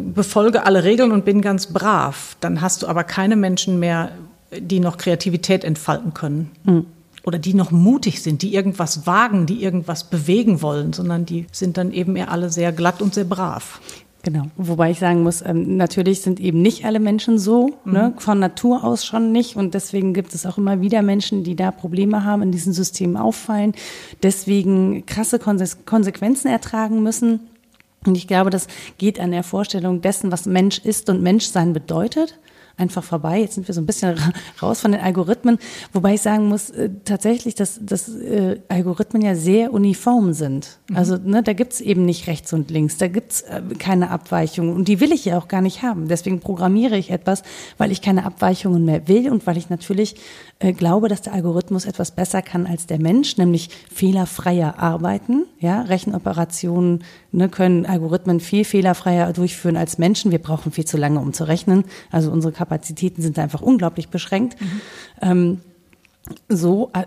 [SPEAKER 2] befolge alle Regeln und bin ganz brav. Dann hast du aber keine Menschen mehr, die noch Kreativität entfalten können. Mhm. Oder die noch mutig sind, die irgendwas wagen, die irgendwas bewegen wollen, sondern die sind dann eben eher alle sehr glatt und sehr brav.
[SPEAKER 1] Genau. Wobei ich sagen muss, ähm, natürlich sind eben nicht alle Menschen so, mhm. ne? von Natur aus schon nicht. Und deswegen gibt es auch immer wieder Menschen, die da Probleme haben, in diesen Systemen auffallen, deswegen krasse Konsequenzen ertragen müssen. Und ich glaube, das geht an der Vorstellung dessen, was Mensch ist und Menschsein bedeutet einfach vorbei. Jetzt sind wir so ein bisschen raus von den Algorithmen, wobei ich sagen muss, äh, tatsächlich, dass, dass äh, Algorithmen ja sehr uniform sind. Mhm. Also ne, da gibt's eben nicht rechts und links, da gibt's äh, keine Abweichungen und die will ich ja auch gar nicht haben. Deswegen programmiere ich etwas, weil ich keine Abweichungen mehr will und weil ich natürlich äh, glaube, dass der Algorithmus etwas besser kann als der Mensch, nämlich fehlerfreier arbeiten. Ja, Rechenoperationen ne, können Algorithmen viel fehlerfreier durchführen als Menschen. Wir brauchen viel zu lange, um zu rechnen. Also unsere Kapazitäten sind einfach unglaublich beschränkt. Mhm. So, äh,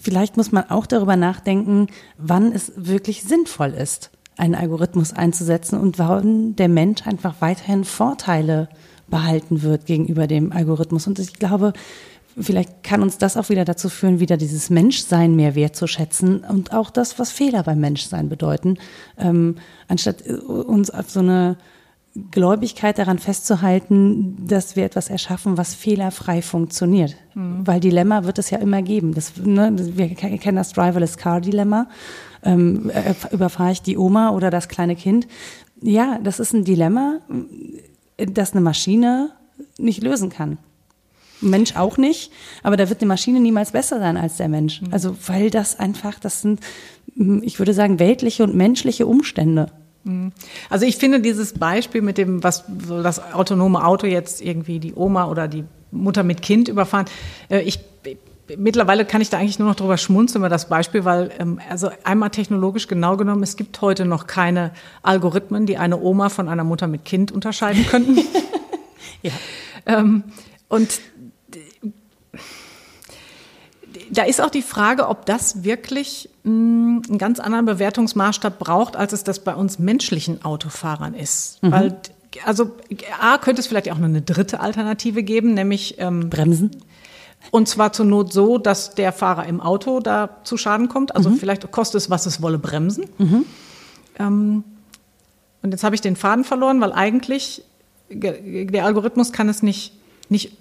[SPEAKER 1] vielleicht muss man auch darüber nachdenken, wann es wirklich sinnvoll ist, einen Algorithmus einzusetzen und wann der Mensch einfach weiterhin Vorteile behalten wird gegenüber dem Algorithmus. Und ich glaube, vielleicht kann uns das auch wieder dazu führen, wieder dieses Menschsein mehr wertzuschätzen und auch das, was Fehler beim Menschsein bedeuten, ähm, anstatt äh, uns auf so eine Gläubigkeit daran festzuhalten, dass wir etwas erschaffen, was fehlerfrei funktioniert. Mhm. Weil Dilemma wird es ja immer geben. Das, ne, wir kennen das Driverless Car Dilemma. Ähm, äh, überfahre ich die Oma oder das kleine Kind? Ja, das ist ein Dilemma, das eine Maschine nicht lösen kann. Mensch auch nicht, aber da wird die Maschine niemals besser sein als der Mensch. Mhm. Also weil das einfach, das sind, ich würde sagen, weltliche und menschliche Umstände.
[SPEAKER 2] Mhm. Also ich finde dieses Beispiel mit dem, was so das autonome Auto jetzt irgendwie die Oma oder die Mutter mit Kind überfahren, äh, ich mittlerweile kann ich da eigentlich nur noch drüber schmunzeln über das Beispiel, weil ähm, also einmal technologisch genau genommen, es gibt heute noch keine Algorithmen, die eine Oma von einer Mutter mit Kind unterscheiden könnten. *laughs* ja. Ähm, und da ist auch die Frage, ob das wirklich mh, hm, einen ganz anderen Bewertungsmaßstab braucht, als es das bei uns menschlichen Autofahrern ist. Mhm. Weil, also A, könnte es vielleicht auch noch eine dritte Alternative geben, nämlich
[SPEAKER 1] ähm, Bremsen.
[SPEAKER 2] Und zwar zur Not so, dass der Fahrer im Auto da zu Schaden kommt. Also mhm. vielleicht kostet es, was es wolle, bremsen. Mhm. Ähm, und jetzt habe ich den Faden verloren, weil eigentlich der Algorithmus kann es nicht, nicht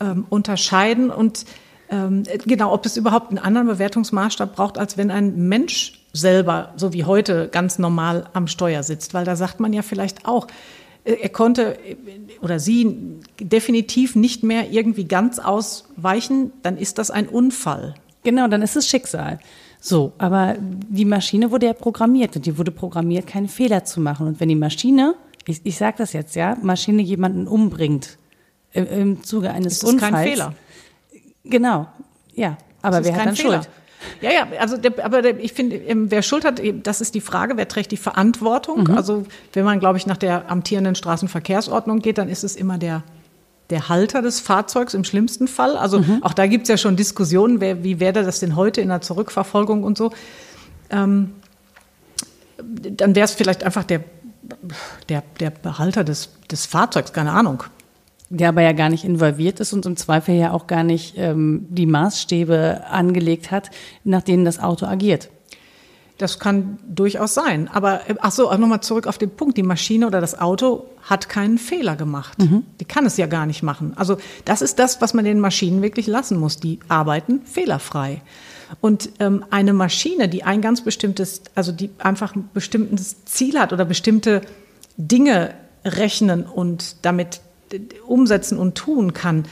[SPEAKER 2] ähm, unterscheiden und ähm, genau, ob es überhaupt einen anderen Bewertungsmaßstab braucht, als wenn ein Mensch selber, so wie heute, ganz normal am Steuer sitzt. Weil da sagt man ja vielleicht auch, äh, er konnte äh, oder sie definitiv nicht mehr irgendwie ganz ausweichen, dann ist das ein Unfall.
[SPEAKER 1] Genau, dann ist es Schicksal. So, aber die Maschine wurde ja programmiert und die wurde programmiert, keine Fehler zu machen. Und wenn die Maschine, ich, ich sage das jetzt, ja, Maschine jemanden umbringt im, im Zuge eines ist Unfalls. Ist kein Fehler. Genau, ja. Aber wer hat dann Fehler. Schuld?
[SPEAKER 2] Ja, ja, also der, aber der, ich finde, ähm, wer Schuld hat, das ist die Frage, wer trägt die Verantwortung? Mhm. Also wenn man, glaube ich, nach der amtierenden Straßenverkehrsordnung geht, dann ist es immer der, der Halter des Fahrzeugs im schlimmsten Fall. Also mhm. auch da gibt es ja schon Diskussionen, wer, wie wäre das denn heute in der Zurückverfolgung und so. Ähm, dann wäre es vielleicht einfach der, der, der Behalter des, des Fahrzeugs, keine Ahnung
[SPEAKER 1] der aber ja gar nicht involviert ist und im Zweifel ja auch gar nicht ähm, die Maßstäbe angelegt hat, nach denen das Auto agiert.
[SPEAKER 2] Das kann durchaus sein. Aber äh, ach so, nochmal zurück auf den Punkt. Die Maschine oder das Auto hat keinen Fehler gemacht. Mhm. Die kann es ja gar nicht machen. Also das ist das, was man den Maschinen wirklich lassen muss. Die arbeiten fehlerfrei. Und ähm, eine Maschine, die ein ganz bestimmtes, also die einfach ein bestimmtes Ziel hat oder bestimmte Dinge rechnen und damit umsetzen und tun kann,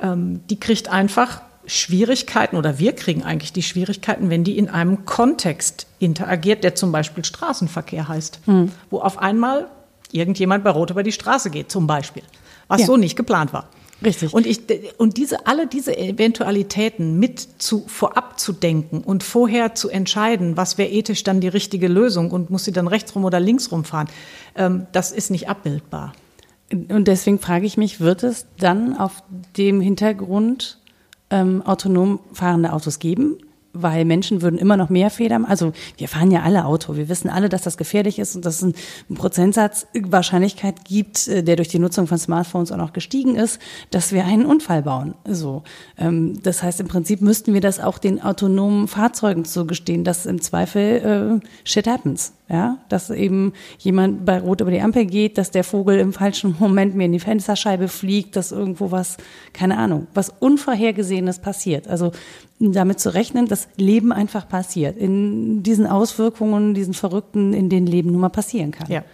[SPEAKER 2] ähm, die kriegt einfach Schwierigkeiten oder wir kriegen eigentlich die Schwierigkeiten, wenn die in einem Kontext interagiert, der zum Beispiel Straßenverkehr heißt, mhm. wo auf einmal irgendjemand bei Rot über die Straße geht, zum Beispiel, was ja. so nicht geplant war.
[SPEAKER 1] Richtig.
[SPEAKER 2] Und, ich, und diese, alle diese Eventualitäten mit zu, vorab zu denken und vorher zu entscheiden, was wäre ethisch dann die richtige Lösung und muss sie dann rechts rum oder links rumfahren, ähm, das ist nicht abbildbar.
[SPEAKER 1] Und deswegen frage ich mich, wird es dann auf dem Hintergrund ähm, autonom fahrende Autos geben? Weil Menschen würden immer noch mehr Federn. Also wir fahren ja alle Auto. Wir wissen alle, dass das gefährlich ist und dass es einen Prozentsatz Wahrscheinlichkeit gibt, äh, der durch die Nutzung von Smartphones auch noch gestiegen ist, dass wir einen Unfall bauen. So, ähm, das heißt im Prinzip müssten wir das auch den autonomen Fahrzeugen zugestehen, dass im Zweifel äh, shit happens. Ja, dass eben jemand bei Rot über die Ampel geht, dass der Vogel im falschen Moment mir in die Fensterscheibe fliegt, dass irgendwo was, keine Ahnung, was Unvorhergesehenes passiert. Also damit zu rechnen, Leben einfach passiert. In diesen Auswirkungen, diesen Verrückten, in denen Leben nun mal passieren kann.
[SPEAKER 2] Ja.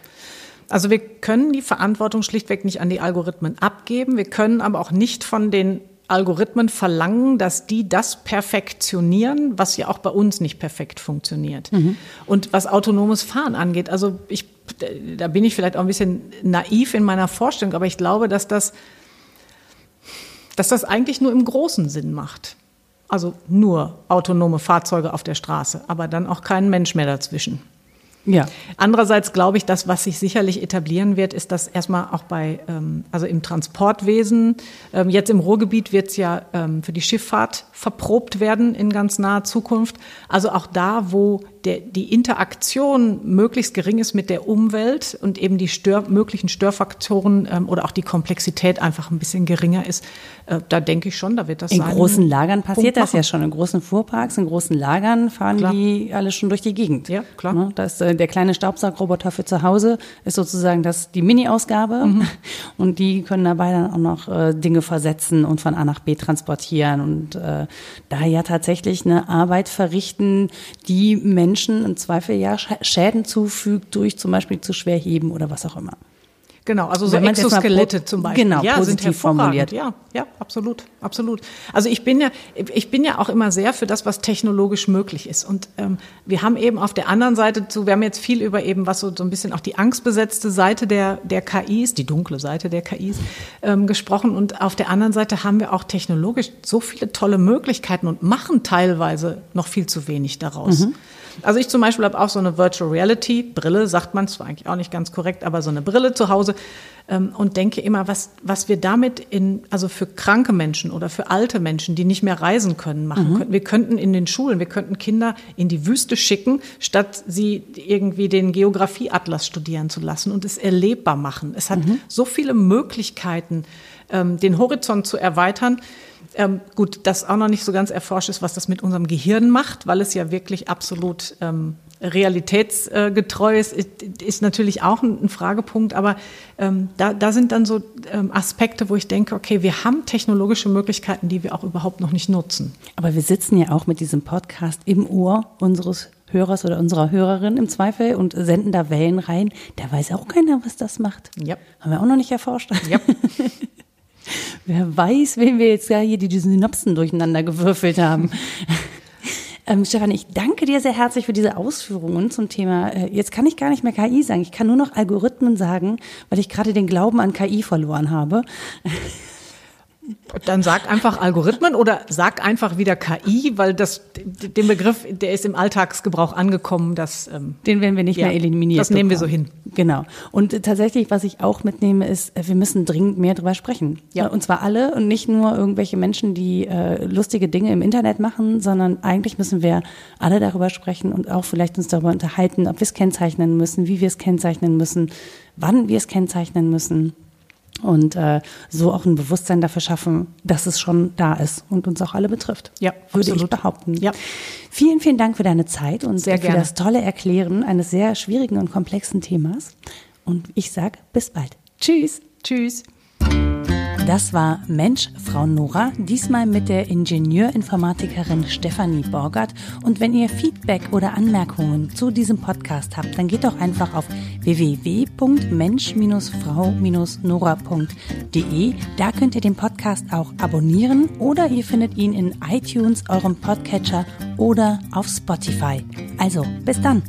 [SPEAKER 2] Also wir können die Verantwortung schlichtweg nicht an die Algorithmen abgeben. Wir können aber auch nicht von den Algorithmen verlangen, dass die das perfektionieren, was ja auch bei uns nicht perfekt funktioniert. Mhm. Und was autonomes Fahren angeht, also ich, da bin ich vielleicht auch ein bisschen naiv in meiner Vorstellung, aber ich glaube, dass das, dass das eigentlich nur im großen Sinn macht. Also nur autonome Fahrzeuge auf der Straße, aber dann auch kein Mensch mehr dazwischen. Ja. Andererseits glaube ich, das, was sich sicherlich etablieren wird, ist, dass erstmal auch bei, ähm, also im Transportwesen, ähm, jetzt im Ruhrgebiet wird es ja ähm, für die Schifffahrt verprobt werden in ganz naher Zukunft. Also auch da, wo der, die Interaktion möglichst gering ist mit der Umwelt und eben die Stör, möglichen Störfaktoren ähm, oder auch die Komplexität einfach ein bisschen geringer ist, äh, da denke ich schon, da wird das
[SPEAKER 1] In großen Lagern passiert das ja schon. In großen Fuhrparks, in großen Lagern fahren klar. die alle schon durch die Gegend. Ja, klar. Ne? Da ist äh, der kleine Staubsaugroboter für zu Hause, ist sozusagen das, die Mini-Ausgabe. Mhm. *laughs* Und die können dabei dann auch noch äh, Dinge versetzen und von A nach B transportieren und äh, da ja tatsächlich eine Arbeit verrichten, die Menschen Menschen im Zweifel ja Schäden zufügt durch zum Beispiel zu schwer heben oder was auch immer.
[SPEAKER 2] Genau, also so Exoskelette zum Beispiel.
[SPEAKER 1] Genau, ja, positiv sind formuliert.
[SPEAKER 2] Ja, ja, absolut, absolut. Also ich bin ja, ich bin ja auch immer sehr für das, was technologisch möglich ist. Und ähm, wir haben eben auf der anderen Seite zu, wir haben jetzt viel über eben, was so, so ein bisschen auch die angstbesetzte Seite der, der KIs, die dunkle Seite der KIs ähm, gesprochen. Und auf der anderen Seite haben wir auch technologisch so viele tolle Möglichkeiten und machen teilweise noch viel zu wenig daraus. Mhm. Also ich zum Beispiel habe auch so eine Virtual Reality Brille, sagt man, zwar eigentlich auch nicht ganz korrekt, aber so eine Brille zu Hause ähm, und denke immer, was, was wir damit in, also für kranke Menschen oder für alte Menschen, die nicht mehr reisen können, machen mhm. könnten. Wir könnten in den Schulen, wir könnten Kinder in die Wüste schicken, statt sie irgendwie den Geografieatlas studieren zu lassen und es erlebbar machen. Es hat mhm. so viele Möglichkeiten, ähm, den Horizont zu erweitern. Ähm, gut, das auch noch nicht so ganz erforscht ist, was das mit unserem Gehirn macht, weil es ja wirklich absolut ähm, realitätsgetreu ist, ist, natürlich auch ein, Fragepunkt. Aber ähm, da, da sind dann so ähm, Aspekte, wo ich denke, okay, wir haben technologische Möglichkeiten, die wir auch überhaupt noch nicht nutzen.
[SPEAKER 1] Aber wir sitzen ja auch mit diesem Podcast im Ohr unseres Hörers oder unserer Hörerin im Zweifel und senden da Wellen rein. Da weiß auch keiner, was das macht. Ja. Haben wir auch noch nicht erforscht. Ja. *laughs* *laughs* Wer weiß, wen wir jetzt ja hier die Synapsen durcheinander gewürfelt haben. *laughs* Ähm, Stefan, ich danke dir sehr herzlich für diese Ausführungen zum Thema. Äh, jetzt kann ich gar nicht mehr KI sagen. Ich kann nur noch Algorithmen sagen, weil ich gerade den Glauben an KI verloren habe. *laughs*
[SPEAKER 2] Dann sag einfach Algorithmen oder sag einfach wieder KI, weil das den Begriff, der ist im Alltagsgebrauch angekommen, dass
[SPEAKER 1] ähm, den werden wir nicht ja, mehr eliminieren.
[SPEAKER 2] Das nehmen wir so hin.
[SPEAKER 1] Genau. Und tatsächlich, was ich auch mitnehme, ist, äh, wir müssen dringend mehr darüber sprechen. Ja. Und zwar alle und nicht nur irgendwelche Menschen, die äh, lustige Dinge im Internet machen, sondern eigentlich müssen wir alle darüber sprechen und auch vielleicht uns darüber unterhalten, ob wir es kennzeichnen müssen, wie wir es kennzeichnen müssen, wann wir es kennzeichnen müssen und äh, so auch ein Bewusstsein dafür schaffen, dass es schon da ist und uns auch alle betrifft. Ja, würde absolut. ich behaupten. Ja. Vielen, vielen Dank für deine Zeit und sehr für gerne. das tolle Erklären eines sehr schwierigen und komplexen Themas. Und ich sage bis bald. Tschüss.
[SPEAKER 2] Tschüss.
[SPEAKER 1] Das war Mensch, Frau Nora, diesmal mit der Ingenieurinformatikerin Stefanie Borgert. Und wenn ihr Feedback oder Anmerkungen zu diesem Podcast habt, dann geht doch einfach auf www.mensch-frau-nora.de. Da könnt ihr den Podcast auch abonnieren oder ihr findet ihn in iTunes, eurem Podcatcher oder auf Spotify. Also, bis dann!